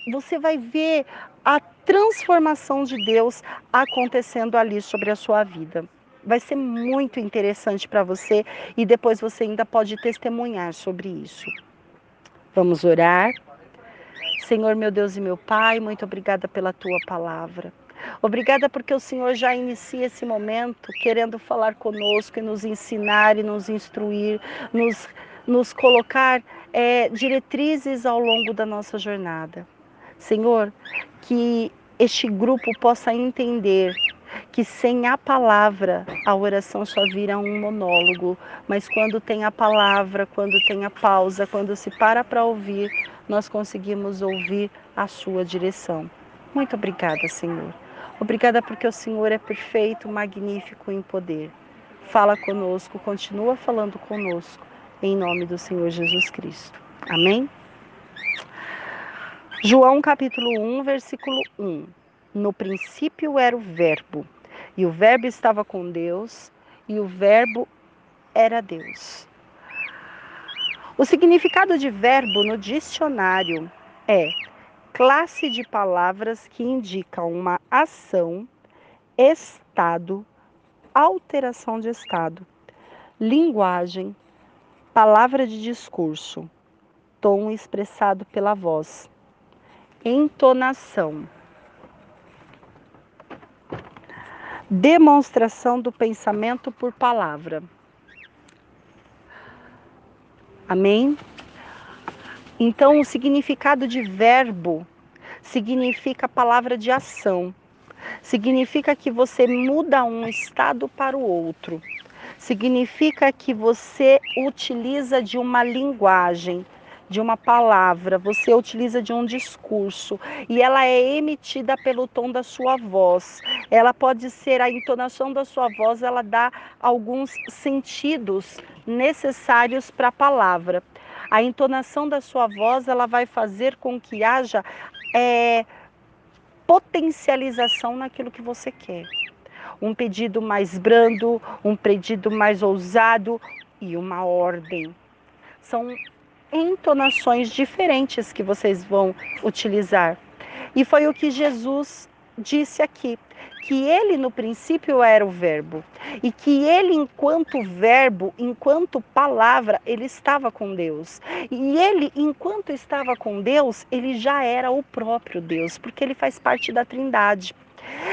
Você vai ver a transformação de Deus acontecendo ali sobre a sua vida vai ser muito interessante para você e depois você ainda pode testemunhar sobre isso. Vamos orar. Senhor, meu Deus e meu Pai, muito obrigada pela tua palavra. Obrigada porque o Senhor já inicia esse momento querendo falar conosco e nos ensinar e nos instruir, nos, nos colocar é, diretrizes ao longo da nossa jornada. Senhor, que este grupo possa entender que sem a palavra a oração só vira um monólogo, mas quando tem a palavra, quando tem a pausa, quando se para para ouvir, nós conseguimos ouvir a sua direção. Muito obrigada, Senhor. Obrigada porque o Senhor é perfeito, magnífico em poder. Fala conosco, continua falando conosco, em nome do Senhor Jesus Cristo. Amém? João capítulo 1, versículo 1. No princípio era o Verbo, e o Verbo estava com Deus, e o Verbo era Deus. O significado de verbo no dicionário é classe de palavras que indicam uma ação, estado, alteração de estado, linguagem, palavra de discurso, tom expressado pela voz, entonação. Demonstração do pensamento por palavra. Amém? Então, o significado de verbo significa palavra de ação. Significa que você muda um estado para o outro. Significa que você utiliza de uma linguagem, de uma palavra, você utiliza de um discurso e ela é emitida pelo tom da sua voz. Ela pode ser a entonação da sua voz, ela dá alguns sentidos necessários para a palavra. A entonação da sua voz, ela vai fazer com que haja é, potencialização naquilo que você quer. Um pedido mais brando, um pedido mais ousado e uma ordem. São entonações diferentes que vocês vão utilizar. E foi o que Jesus disse aqui, que ele no princípio era o verbo e que ele enquanto verbo, enquanto palavra, ele estava com Deus. E ele enquanto estava com Deus, ele já era o próprio Deus, porque ele faz parte da Trindade.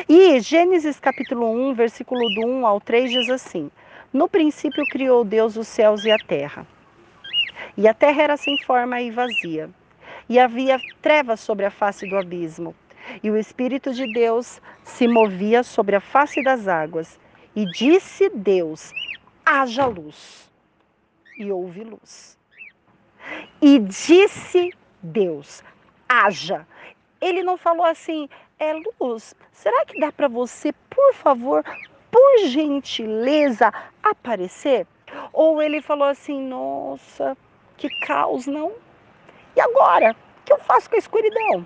E Gênesis capítulo 1, versículo do 1 ao 3 diz assim: No princípio criou Deus os céus e a terra. E a terra era sem forma e vazia. E havia trevas sobre a face do abismo. E o Espírito de Deus se movia sobre a face das águas. E disse Deus: haja luz. E houve luz. E disse Deus: haja. Ele não falou assim, é luz. Será que dá para você, por favor, por gentileza, aparecer? Ou ele falou assim, nossa, que caos, não? E agora? O que eu faço com a escuridão?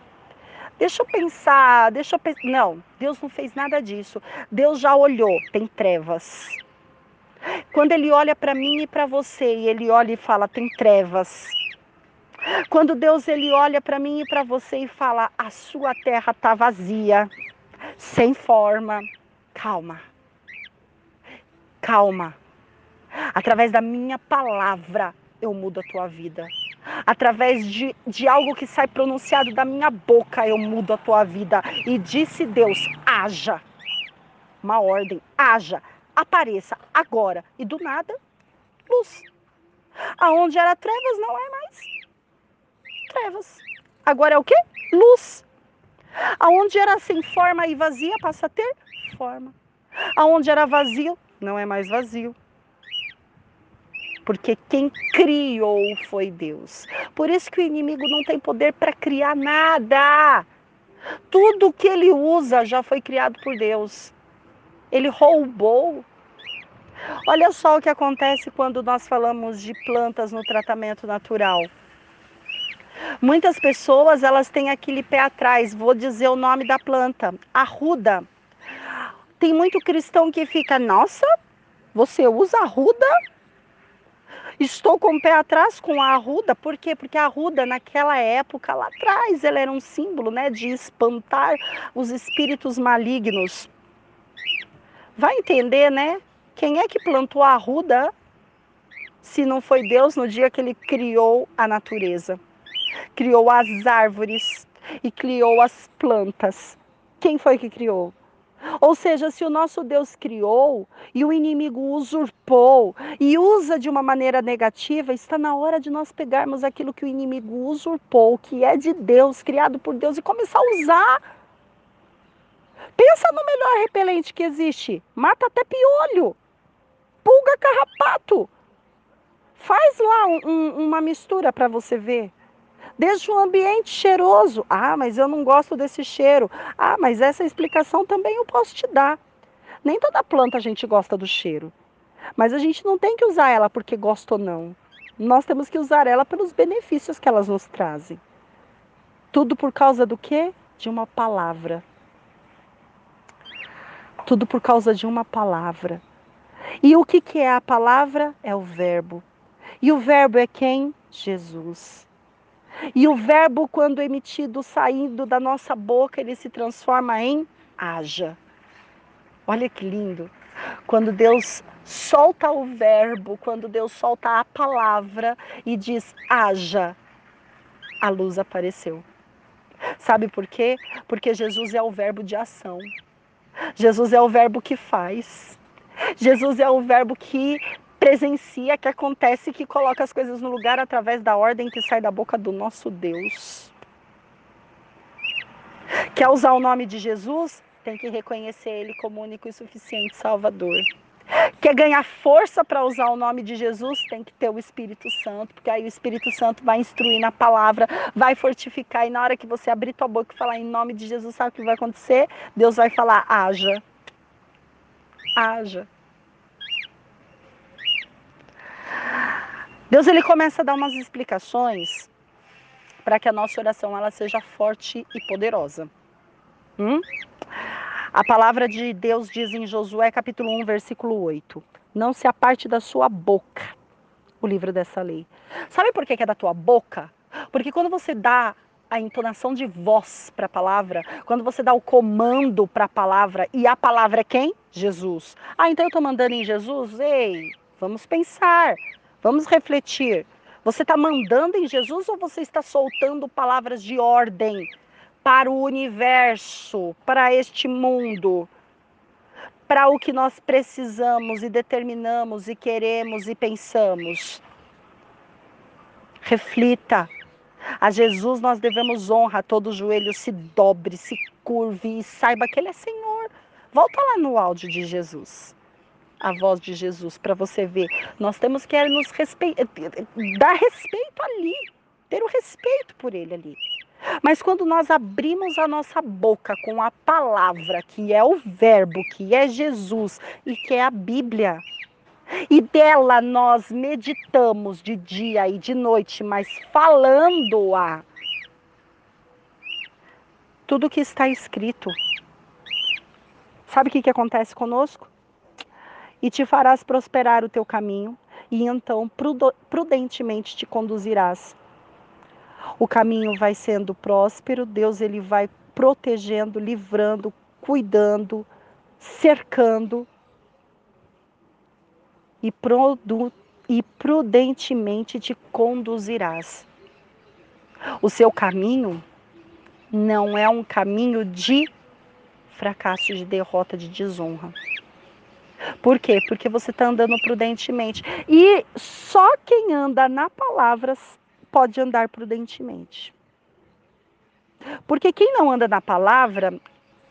Deixa eu pensar, deixa eu pensar. Não, Deus não fez nada disso. Deus já olhou, tem trevas. Quando ele olha para mim e para você, e ele olha e fala, tem trevas. Quando Deus ele olha para mim e para você e fala, a sua terra está vazia, sem forma. Calma. Calma. Através da minha palavra, eu mudo a tua vida. Através de, de algo que sai pronunciado da minha boca, eu mudo a tua vida. E disse Deus: haja. Uma ordem: haja, apareça agora. E do nada, luz. Aonde era trevas, não é mais trevas. Agora é o que? Luz. Aonde era sem forma e vazia, passa a ter forma. Aonde era vazio, não é mais vazio porque quem criou foi Deus. Por isso que o inimigo não tem poder para criar nada. Tudo que ele usa já foi criado por Deus. Ele roubou. Olha só o que acontece quando nós falamos de plantas no tratamento natural. Muitas pessoas, elas têm aquele pé atrás, vou dizer o nome da planta, arruda. Tem muito cristão que fica, nossa, você usa arruda? Estou com o pé atrás com a arruda, por quê? Porque a arruda naquela época lá atrás, ela era um símbolo, né, de espantar os espíritos malignos. Vai entender, né? Quem é que plantou a arruda se não foi Deus no dia que ele criou a natureza? Criou as árvores e criou as plantas. quem foi que criou? Ou seja, se o nosso Deus criou e o inimigo usurpou e usa de uma maneira negativa, está na hora de nós pegarmos aquilo que o inimigo usurpou, que é de Deus, criado por Deus, e começar a usar. Pensa no melhor repelente que existe: mata até piolho, pulga carrapato. Faz lá um, um, uma mistura para você ver. Desde um ambiente cheiroso. Ah, mas eu não gosto desse cheiro. Ah, mas essa explicação também eu posso te dar. Nem toda planta a gente gosta do cheiro. Mas a gente não tem que usar ela porque gosta ou não. Nós temos que usar ela pelos benefícios que elas nos trazem. Tudo por causa do quê? De uma palavra. Tudo por causa de uma palavra. E o que, que é a palavra? É o verbo. E o verbo é quem? Jesus. E o verbo, quando emitido, saindo da nossa boca, ele se transforma em haja. Olha que lindo. Quando Deus solta o verbo, quando Deus solta a palavra e diz haja, a luz apareceu. Sabe por quê? Porque Jesus é o verbo de ação. Jesus é o verbo que faz. Jesus é o verbo que presencia, que acontece, que coloca as coisas no lugar através da ordem que sai da boca do nosso Deus. Quer usar o nome de Jesus? Tem que reconhecer Ele como único e suficiente Salvador. Quer ganhar força para usar o nome de Jesus? Tem que ter o Espírito Santo, porque aí o Espírito Santo vai instruir na palavra, vai fortificar, e na hora que você abrir tua boca e falar em nome de Jesus, sabe o que vai acontecer? Deus vai falar: haja. Haja. Deus ele começa a dar umas explicações para que a nossa oração ela seja forte e poderosa. Hum? A palavra de Deus diz em Josué capítulo 1, versículo 8: Não se aparte da sua boca o livro dessa lei. Sabe por que é da tua boca? Porque quando você dá a entonação de voz para a palavra, quando você dá o comando para a palavra, e a palavra é quem? Jesus. Ah, então eu estou mandando em Jesus? Ei, vamos pensar. Vamos refletir. Você está mandando em Jesus ou você está soltando palavras de ordem para o universo, para este mundo, para o que nós precisamos e determinamos e queremos e pensamos? Reflita. A Jesus nós devemos honra, todo joelho se dobre, se curve e saiba que Ele é Senhor. Volta lá no áudio de Jesus a voz de Jesus para você ver. Nós temos que nos respeitar, dar respeito ali, ter o respeito por ele ali. Mas quando nós abrimos a nossa boca com a palavra, que é o Verbo, que é Jesus e que é a Bíblia, e dela nós meditamos de dia e de noite, mas falando-a, tudo que está escrito. Sabe o que, que acontece conosco? E te farás prosperar o teu caminho, e então prudentemente te conduzirás. O caminho vai sendo próspero, Deus ele vai protegendo, livrando, cuidando, cercando e, e prudentemente te conduzirás. O seu caminho não é um caminho de fracasso, de derrota, de desonra. Por quê? Porque você está andando prudentemente. E só quem anda na palavra pode andar prudentemente. Porque quem não anda na palavra,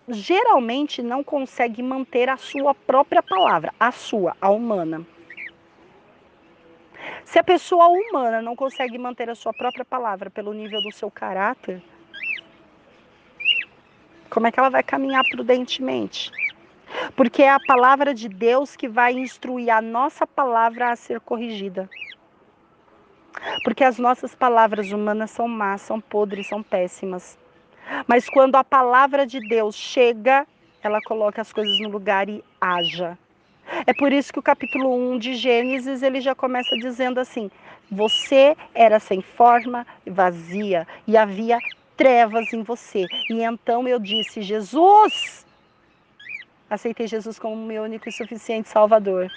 geralmente não consegue manter a sua própria palavra, a sua, a humana. Se a pessoa humana não consegue manter a sua própria palavra pelo nível do seu caráter, como é que ela vai caminhar prudentemente? Porque é a palavra de Deus que vai instruir a nossa palavra a ser corrigida. Porque as nossas palavras humanas são más, são podres, são péssimas. Mas quando a palavra de Deus chega, ela coloca as coisas no lugar e haja. É por isso que o capítulo 1 de Gênesis, ele já começa dizendo assim: Você era sem forma, vazia, e havia trevas em você. E então eu disse: Jesus, aceitei Jesus como meu único e suficiente Salvador.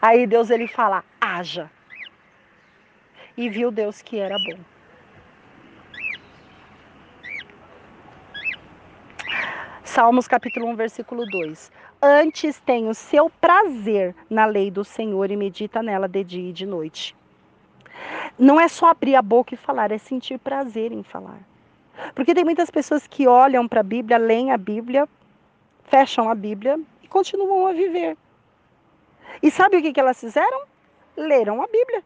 Aí Deus ele fala: haja. E viu Deus que era Salmos capítulo 1, versículo 2. Antes tem o seu prazer na lei do Senhor e medita nela de dia e de noite. Não é só abrir a boca e falar, é sentir prazer em falar. Porque tem muitas pessoas que olham para a Bíblia, leem a Bíblia, fecham a Bíblia e continuam a viver. E sabe o que, elas fizeram? Leram a Bíblia.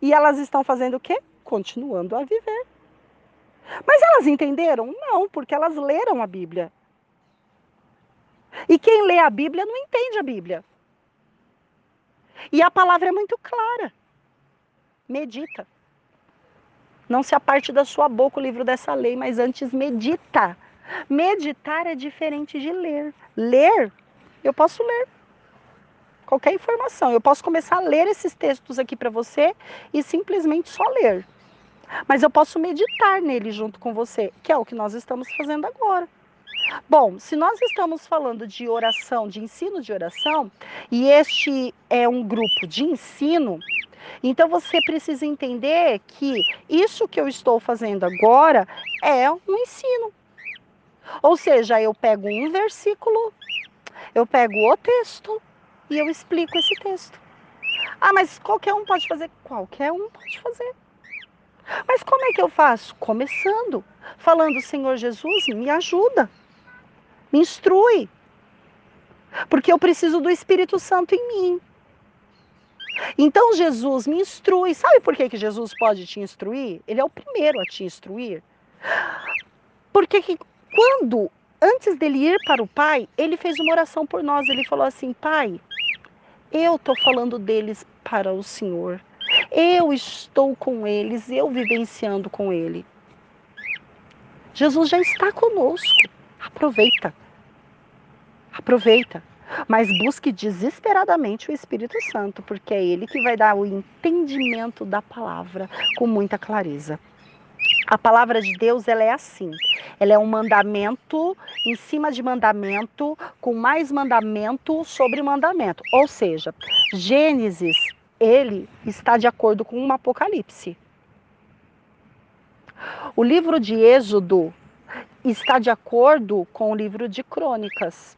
E elas estão fazendo o quê? Continuando a viver. Mas elas entenderam? Não, porque elas leram a Bíblia. E quem lê a Bíblia não entende a Bíblia. E a palavra é muito clara. Medita. Não se aparte da sua boca o livro dessa lei, mas antes medita. Meditar é diferente de ler. Ler, eu posso ler qualquer informação. Eu posso começar a ler esses textos aqui para você e simplesmente só ler. Mas eu posso meditar nele junto com você, que é o que nós estamos fazendo agora. Bom, se nós estamos falando de oração, de ensino de oração, e este é um grupo de ensino, então você precisa entender que isso que eu estou fazendo agora é um ensino. Ou seja, eu pego um versículo, eu pego o texto e eu explico esse texto. Ah, mas qualquer um pode fazer? Qualquer um pode fazer. Mas como é que eu faço? Começando, falando, Senhor Jesus, me ajuda, me instrui, porque eu preciso do Espírito Santo em mim. Então Jesus me instrui. Sabe por que, que Jesus pode te instruir? Ele é o primeiro a te instruir. Porque que quando, antes dele ir para o Pai, ele fez uma oração por nós. Ele falou assim: Pai, eu estou falando deles para o Senhor. Eu estou com eles, eu vivenciando com ele. Jesus já está conosco. Aproveita. Aproveita. Mas busque desesperadamente o Espírito Santo, porque é ele que vai dar o entendimento da palavra com muita clareza. A palavra de Deus, ela é assim. Ela é um mandamento em cima de mandamento, com mais mandamento sobre mandamento. Ou seja, Gênesis ele está de acordo com um Apocalipse. O livro de Êxodo está de acordo com o livro de Crônicas.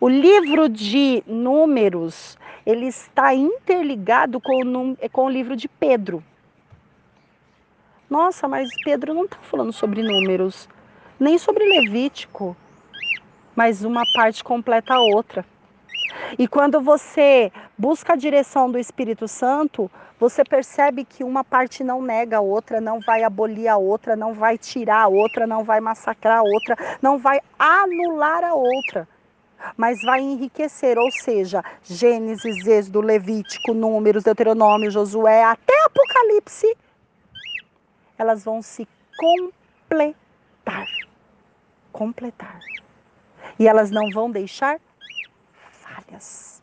O livro de Números, ele está interligado com o, com o livro de Pedro. Nossa, mas Pedro não está falando sobre números, nem sobre Levítico, mas uma parte completa a outra. E quando você busca a direção do Espírito Santo, você percebe que uma parte não nega a outra, não vai abolir a outra, não vai tirar a outra, não vai massacrar a outra, não vai anular a outra, mas vai enriquecer, ou seja, Gênesis, Êxodo, Levítico, Números, Deuteronômio, Josué, até Apocalipse, elas vão se completar. Completar. E elas não vão deixar falhas.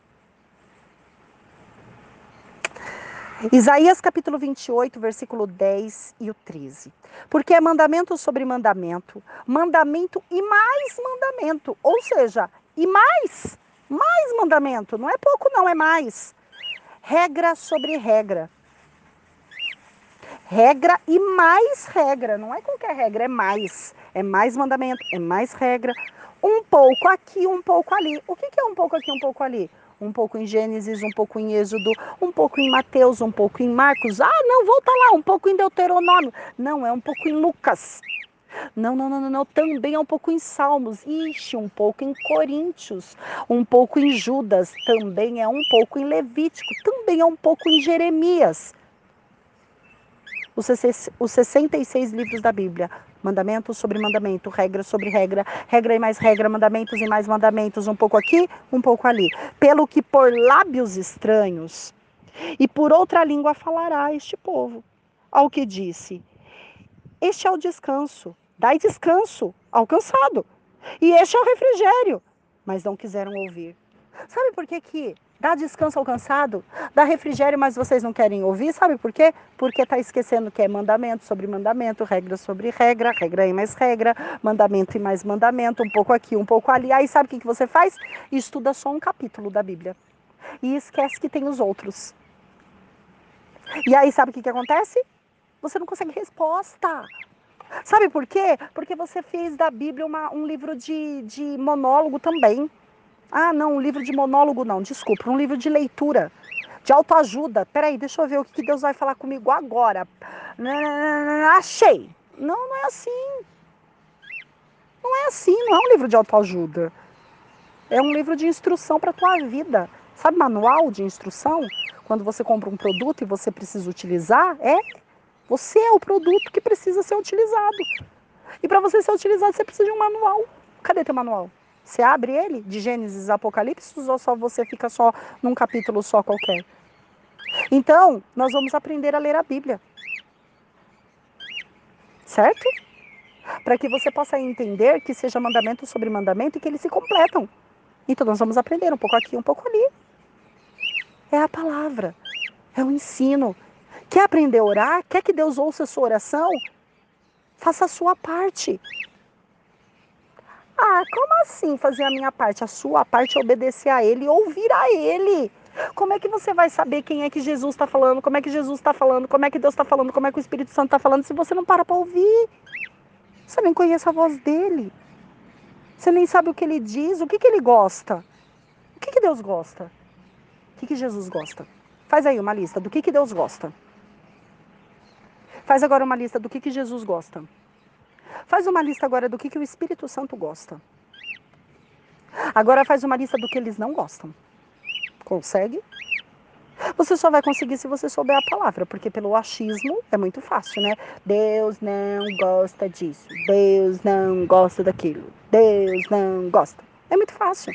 Isaías capítulo 28, versículo 10 e o 13. Porque é mandamento sobre mandamento, mandamento e mais mandamento. Ou seja, e mais, mais mandamento. Não é pouco, não, é mais. Regra sobre regra. Regra e mais regra. Não é qualquer regra, é mais. É mais mandamento, é mais regra, um pouco aqui, um pouco ali. O que é um pouco aqui, um pouco ali? Um pouco em Gênesis, um pouco em Êxodo, um pouco em Mateus, um pouco em Marcos. Ah, não, volta lá, um pouco em Deuteronômio. Não, é um pouco em Lucas. Não, não, não, não, não, também é um pouco em Salmos. Ixi, um pouco em Coríntios, um pouco em Judas, também é um pouco em Levítico, também é um pouco em Jeremias. Os 66 livros da Bíblia mandamento sobre mandamento, regra sobre regra, regra e mais regra, mandamentos e mais mandamentos, um pouco aqui, um pouco ali. Pelo que por lábios estranhos e por outra língua falará este povo. Ao que disse: Este é o descanso, dai descanso ao cansado, e este é o refrigério. Mas não quiseram ouvir. Sabe por que que Dá descanso ao cansado, dá refrigério, mas vocês não querem ouvir, sabe por quê? Porque está esquecendo que é mandamento sobre mandamento, regra sobre regra, regra e mais regra, mandamento e mais mandamento, um pouco aqui, um pouco ali. Aí sabe o que, que você faz? Estuda só um capítulo da Bíblia. E esquece que tem os outros. E aí sabe o que, que acontece? Você não consegue resposta. Sabe por quê? Porque você fez da Bíblia uma, um livro de, de monólogo também. Ah, não, um livro de monólogo não, desculpa, um livro de leitura, de autoajuda. Peraí, deixa eu ver o que Deus vai falar comigo agora. Achei. Não, não é assim. Não é assim, não é um livro de autoajuda. É um livro de instrução para a tua vida. Sabe manual de instrução? Quando você compra um produto e você precisa utilizar, é você é o produto que precisa ser utilizado. E para você ser utilizado, você precisa de um manual. Cadê teu manual? Você abre ele de Gênesis Apocalipse ou só você fica só num capítulo só qualquer? Então, nós vamos aprender a ler a Bíblia. Certo? Para que você possa entender que seja mandamento sobre mandamento e que eles se completam. Então, nós vamos aprender um pouco aqui, um pouco ali. É a palavra, é o ensino. Quer aprender a orar? Quer que Deus ouça a sua oração? Faça a sua parte. Ah, como assim fazer a minha parte? A sua parte é obedecer a Ele ouvir a Ele. Como é que você vai saber quem é que Jesus está falando? Como é que Jesus está falando? Como é que Deus está falando? Como é que o Espírito Santo está falando? Se você não para para ouvir, você nem conhece a voz dele. Você nem sabe o que ele diz, o que, que ele gosta. O que, que Deus gosta? O que, que Jesus gosta? Faz aí uma lista do que, que Deus gosta. Faz agora uma lista do que, que Jesus gosta. Faz uma lista agora do que, que o Espírito Santo gosta. Agora faz uma lista do que eles não gostam. Consegue? Você só vai conseguir se você souber a palavra, porque pelo achismo é muito fácil, né? Deus não gosta disso, Deus não gosta daquilo, Deus não gosta. É muito fácil.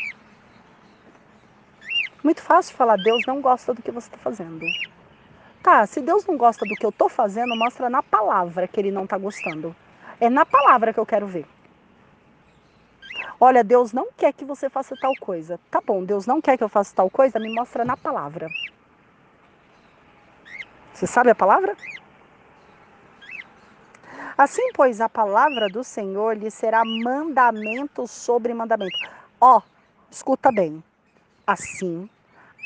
Muito fácil falar, Deus não gosta do que você está fazendo. Tá, se Deus não gosta do que eu estou fazendo, mostra na palavra que ele não está gostando. É na palavra que eu quero ver. Olha, Deus não quer que você faça tal coisa. Tá bom, Deus não quer que eu faça tal coisa, me mostra na palavra. Você sabe a palavra? Assim, pois, a palavra do Senhor lhe será mandamento sobre mandamento. Ó, escuta bem. Assim,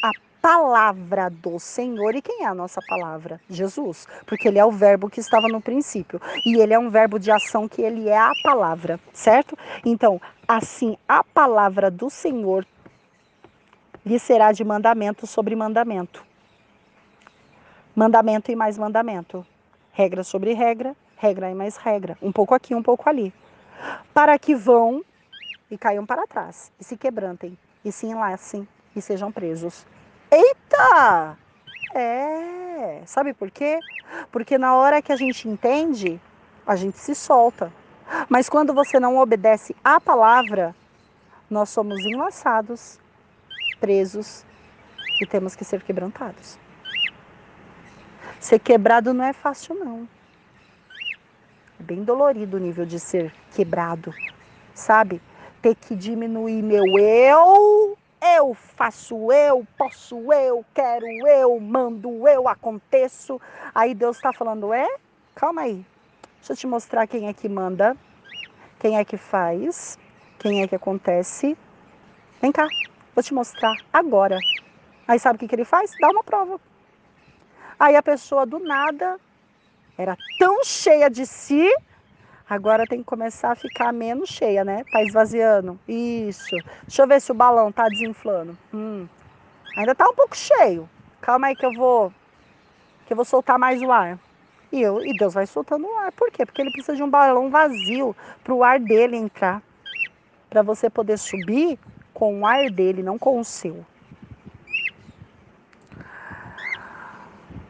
a palavra do Senhor. E quem é a nossa palavra? Jesus, porque ele é o verbo que estava no princípio. E ele é um verbo de ação que ele é a palavra, certo? Então, assim, a palavra do Senhor lhe será de mandamento sobre mandamento. Mandamento e mais mandamento. Regra sobre regra, regra e mais regra. Um pouco aqui, um pouco ali. Para que vão e caiam para trás, e se quebrantem, e se enlacem, e sejam presos. Eita! É, sabe por quê? Porque na hora que a gente entende, a gente se solta. Mas quando você não obedece à palavra, nós somos enlaçados, presos e temos que ser quebrantados. Ser quebrado não é fácil, não. É bem dolorido o nível de ser quebrado, sabe? Ter que diminuir meu eu eu faço eu, posso eu, quero eu, mando eu, aconteço. Aí Deus está falando, é? Calma aí. Deixa eu te mostrar quem é que manda, quem é que faz, quem é que acontece. Vem cá, vou te mostrar agora. Aí sabe o que, que ele faz? Dá uma prova. Aí a pessoa do nada era tão cheia de si Agora tem que começar a ficar menos cheia, né? Tá esvaziando. Isso. Deixa eu ver se o balão tá desinflando. Hum. Ainda tá um pouco cheio. Calma aí que eu vou que eu vou soltar mais o ar. E, eu, e Deus vai soltando o ar. Por quê? Porque ele precisa de um balão vazio para o ar dele entrar. Para você poder subir com o ar dele, não com o seu.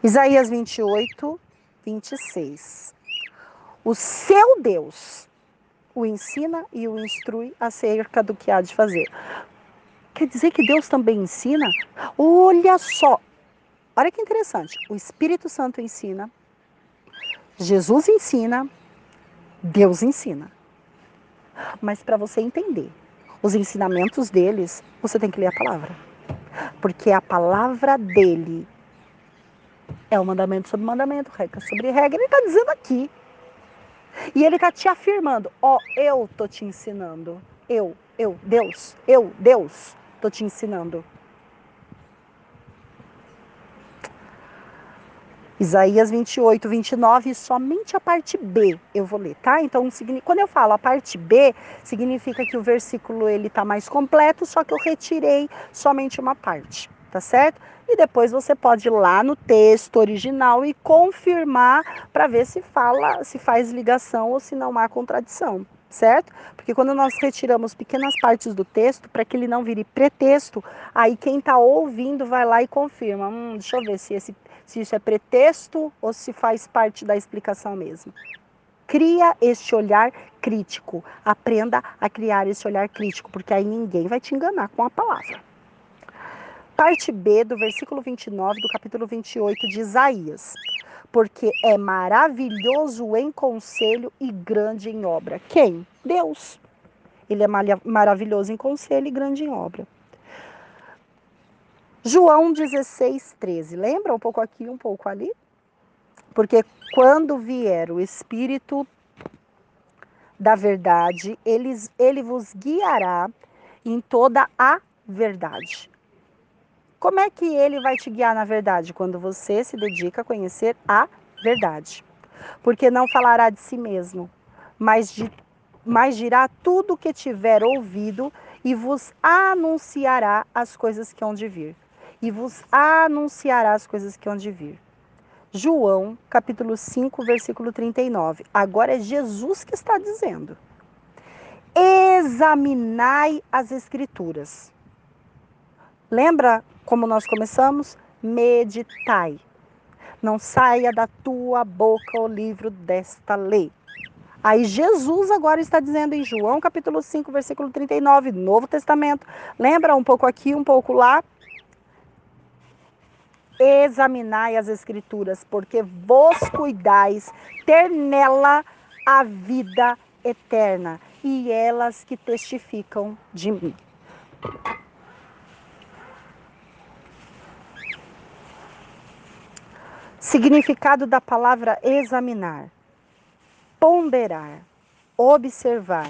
Isaías 28, 26 o seu Deus o ensina e o instrui acerca do que há de fazer. Quer dizer que Deus também ensina? Olha só, olha que interessante. O Espírito Santo ensina, Jesus ensina, Deus ensina. Mas para você entender os ensinamentos deles, você tem que ler a palavra. Porque a palavra dele é o mandamento sobre mandamento, regra sobre regra. Ele está dizendo aqui e ele está te afirmando: Ó, oh, eu tô te ensinando. Eu, eu, Deus, eu, Deus, tô te ensinando. Isaías 28, 29, e somente a parte B eu vou ler, tá? Então, quando eu falo a parte B, significa que o versículo ele tá mais completo, só que eu retirei somente uma parte, tá certo? E depois você pode ir lá no texto original e confirmar para ver se fala, se faz ligação ou se não há contradição, certo? Porque quando nós retiramos pequenas partes do texto, para que ele não vire pretexto, aí quem está ouvindo vai lá e confirma. Hum, deixa eu ver se esse se isso é pretexto ou se faz parte da explicação mesmo. Cria este olhar crítico. Aprenda a criar esse olhar crítico, porque aí ninguém vai te enganar com a palavra. Parte B do versículo 29 do capítulo 28 de Isaías. Porque é maravilhoso em conselho e grande em obra. Quem? Deus. Ele é maravilhoso em conselho e grande em obra. João 16, 13. Lembra um pouco aqui, um pouco ali? Porque quando vier o Espírito da verdade, ele, ele vos guiará em toda a verdade. Como é que ele vai te guiar na verdade? Quando você se dedica a conhecer a verdade. Porque não falará de si mesmo, mas, de, mas dirá tudo o que tiver ouvido e vos anunciará as coisas que hão de vir e vos anunciará as coisas que hão de vir. João, capítulo 5, versículo 39. Agora é Jesus que está dizendo. Examinai as escrituras. Lembra como nós começamos? Meditai. Não saia da tua boca o livro desta lei. Aí Jesus agora está dizendo em João capítulo 5, versículo 39, Novo Testamento. Lembra um pouco aqui, um pouco lá? examinai as escrituras, porque vos cuidais ter nela a vida eterna, e elas que testificam de mim. Significado da palavra examinar: ponderar, observar,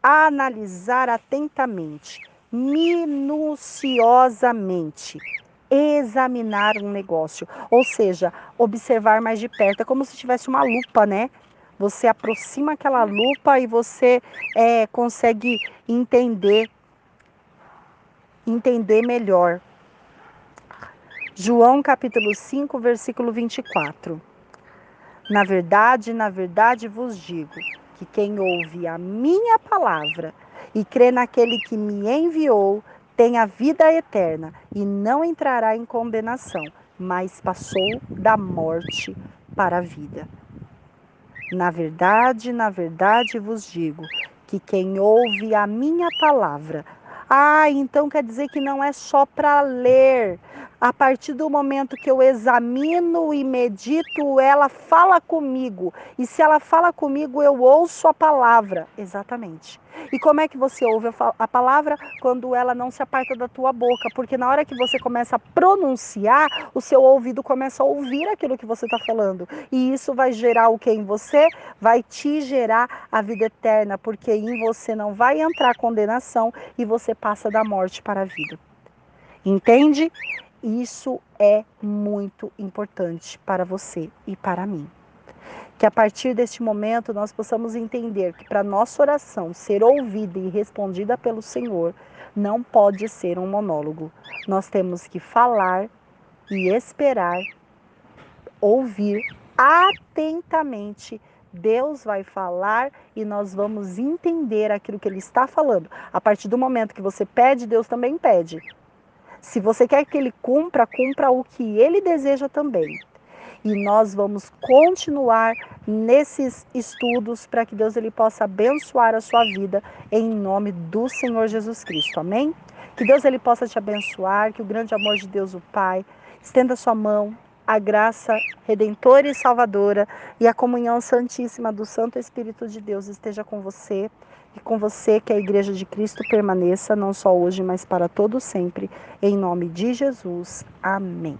analisar atentamente, minuciosamente, examinar um negócio, ou seja, observar mais de perto. É como se tivesse uma lupa, né? Você aproxima aquela lupa e você é, consegue entender, entender melhor. João capítulo 5, versículo 24. Na verdade, na verdade vos digo que quem ouve a minha palavra e crê naquele que me enviou, tem a vida eterna e não entrará em condenação, mas passou da morte para a vida. Na verdade, na verdade vos digo que quem ouve a minha palavra, ah, então quer dizer que não é só para ler, a partir do momento que eu examino e medito, ela fala comigo. E se ela fala comigo, eu ouço a palavra. Exatamente. E como é que você ouve a palavra? Quando ela não se aparta da tua boca. Porque na hora que você começa a pronunciar, o seu ouvido começa a ouvir aquilo que você está falando. E isso vai gerar o que em você? Vai te gerar a vida eterna. Porque em você não vai entrar condenação e você passa da morte para a vida. Entende? Isso é muito importante para você e para mim. Que a partir deste momento nós possamos entender que para nossa oração ser ouvida e respondida pelo Senhor, não pode ser um monólogo. Nós temos que falar e esperar, ouvir atentamente. Deus vai falar e nós vamos entender aquilo que Ele está falando. A partir do momento que você pede, Deus também pede. Se você quer que ele cumpra, cumpra o que ele deseja também. E nós vamos continuar nesses estudos para que Deus ele possa abençoar a sua vida em nome do Senhor Jesus Cristo. Amém? Que Deus ele possa te abençoar, que o grande amor de Deus o Pai estenda sua mão, a graça redentora e salvadora e a comunhão santíssima do Santo Espírito de Deus esteja com você e com você que a Igreja de Cristo permaneça, não só hoje, mas para todo sempre. Em nome de Jesus. Amém.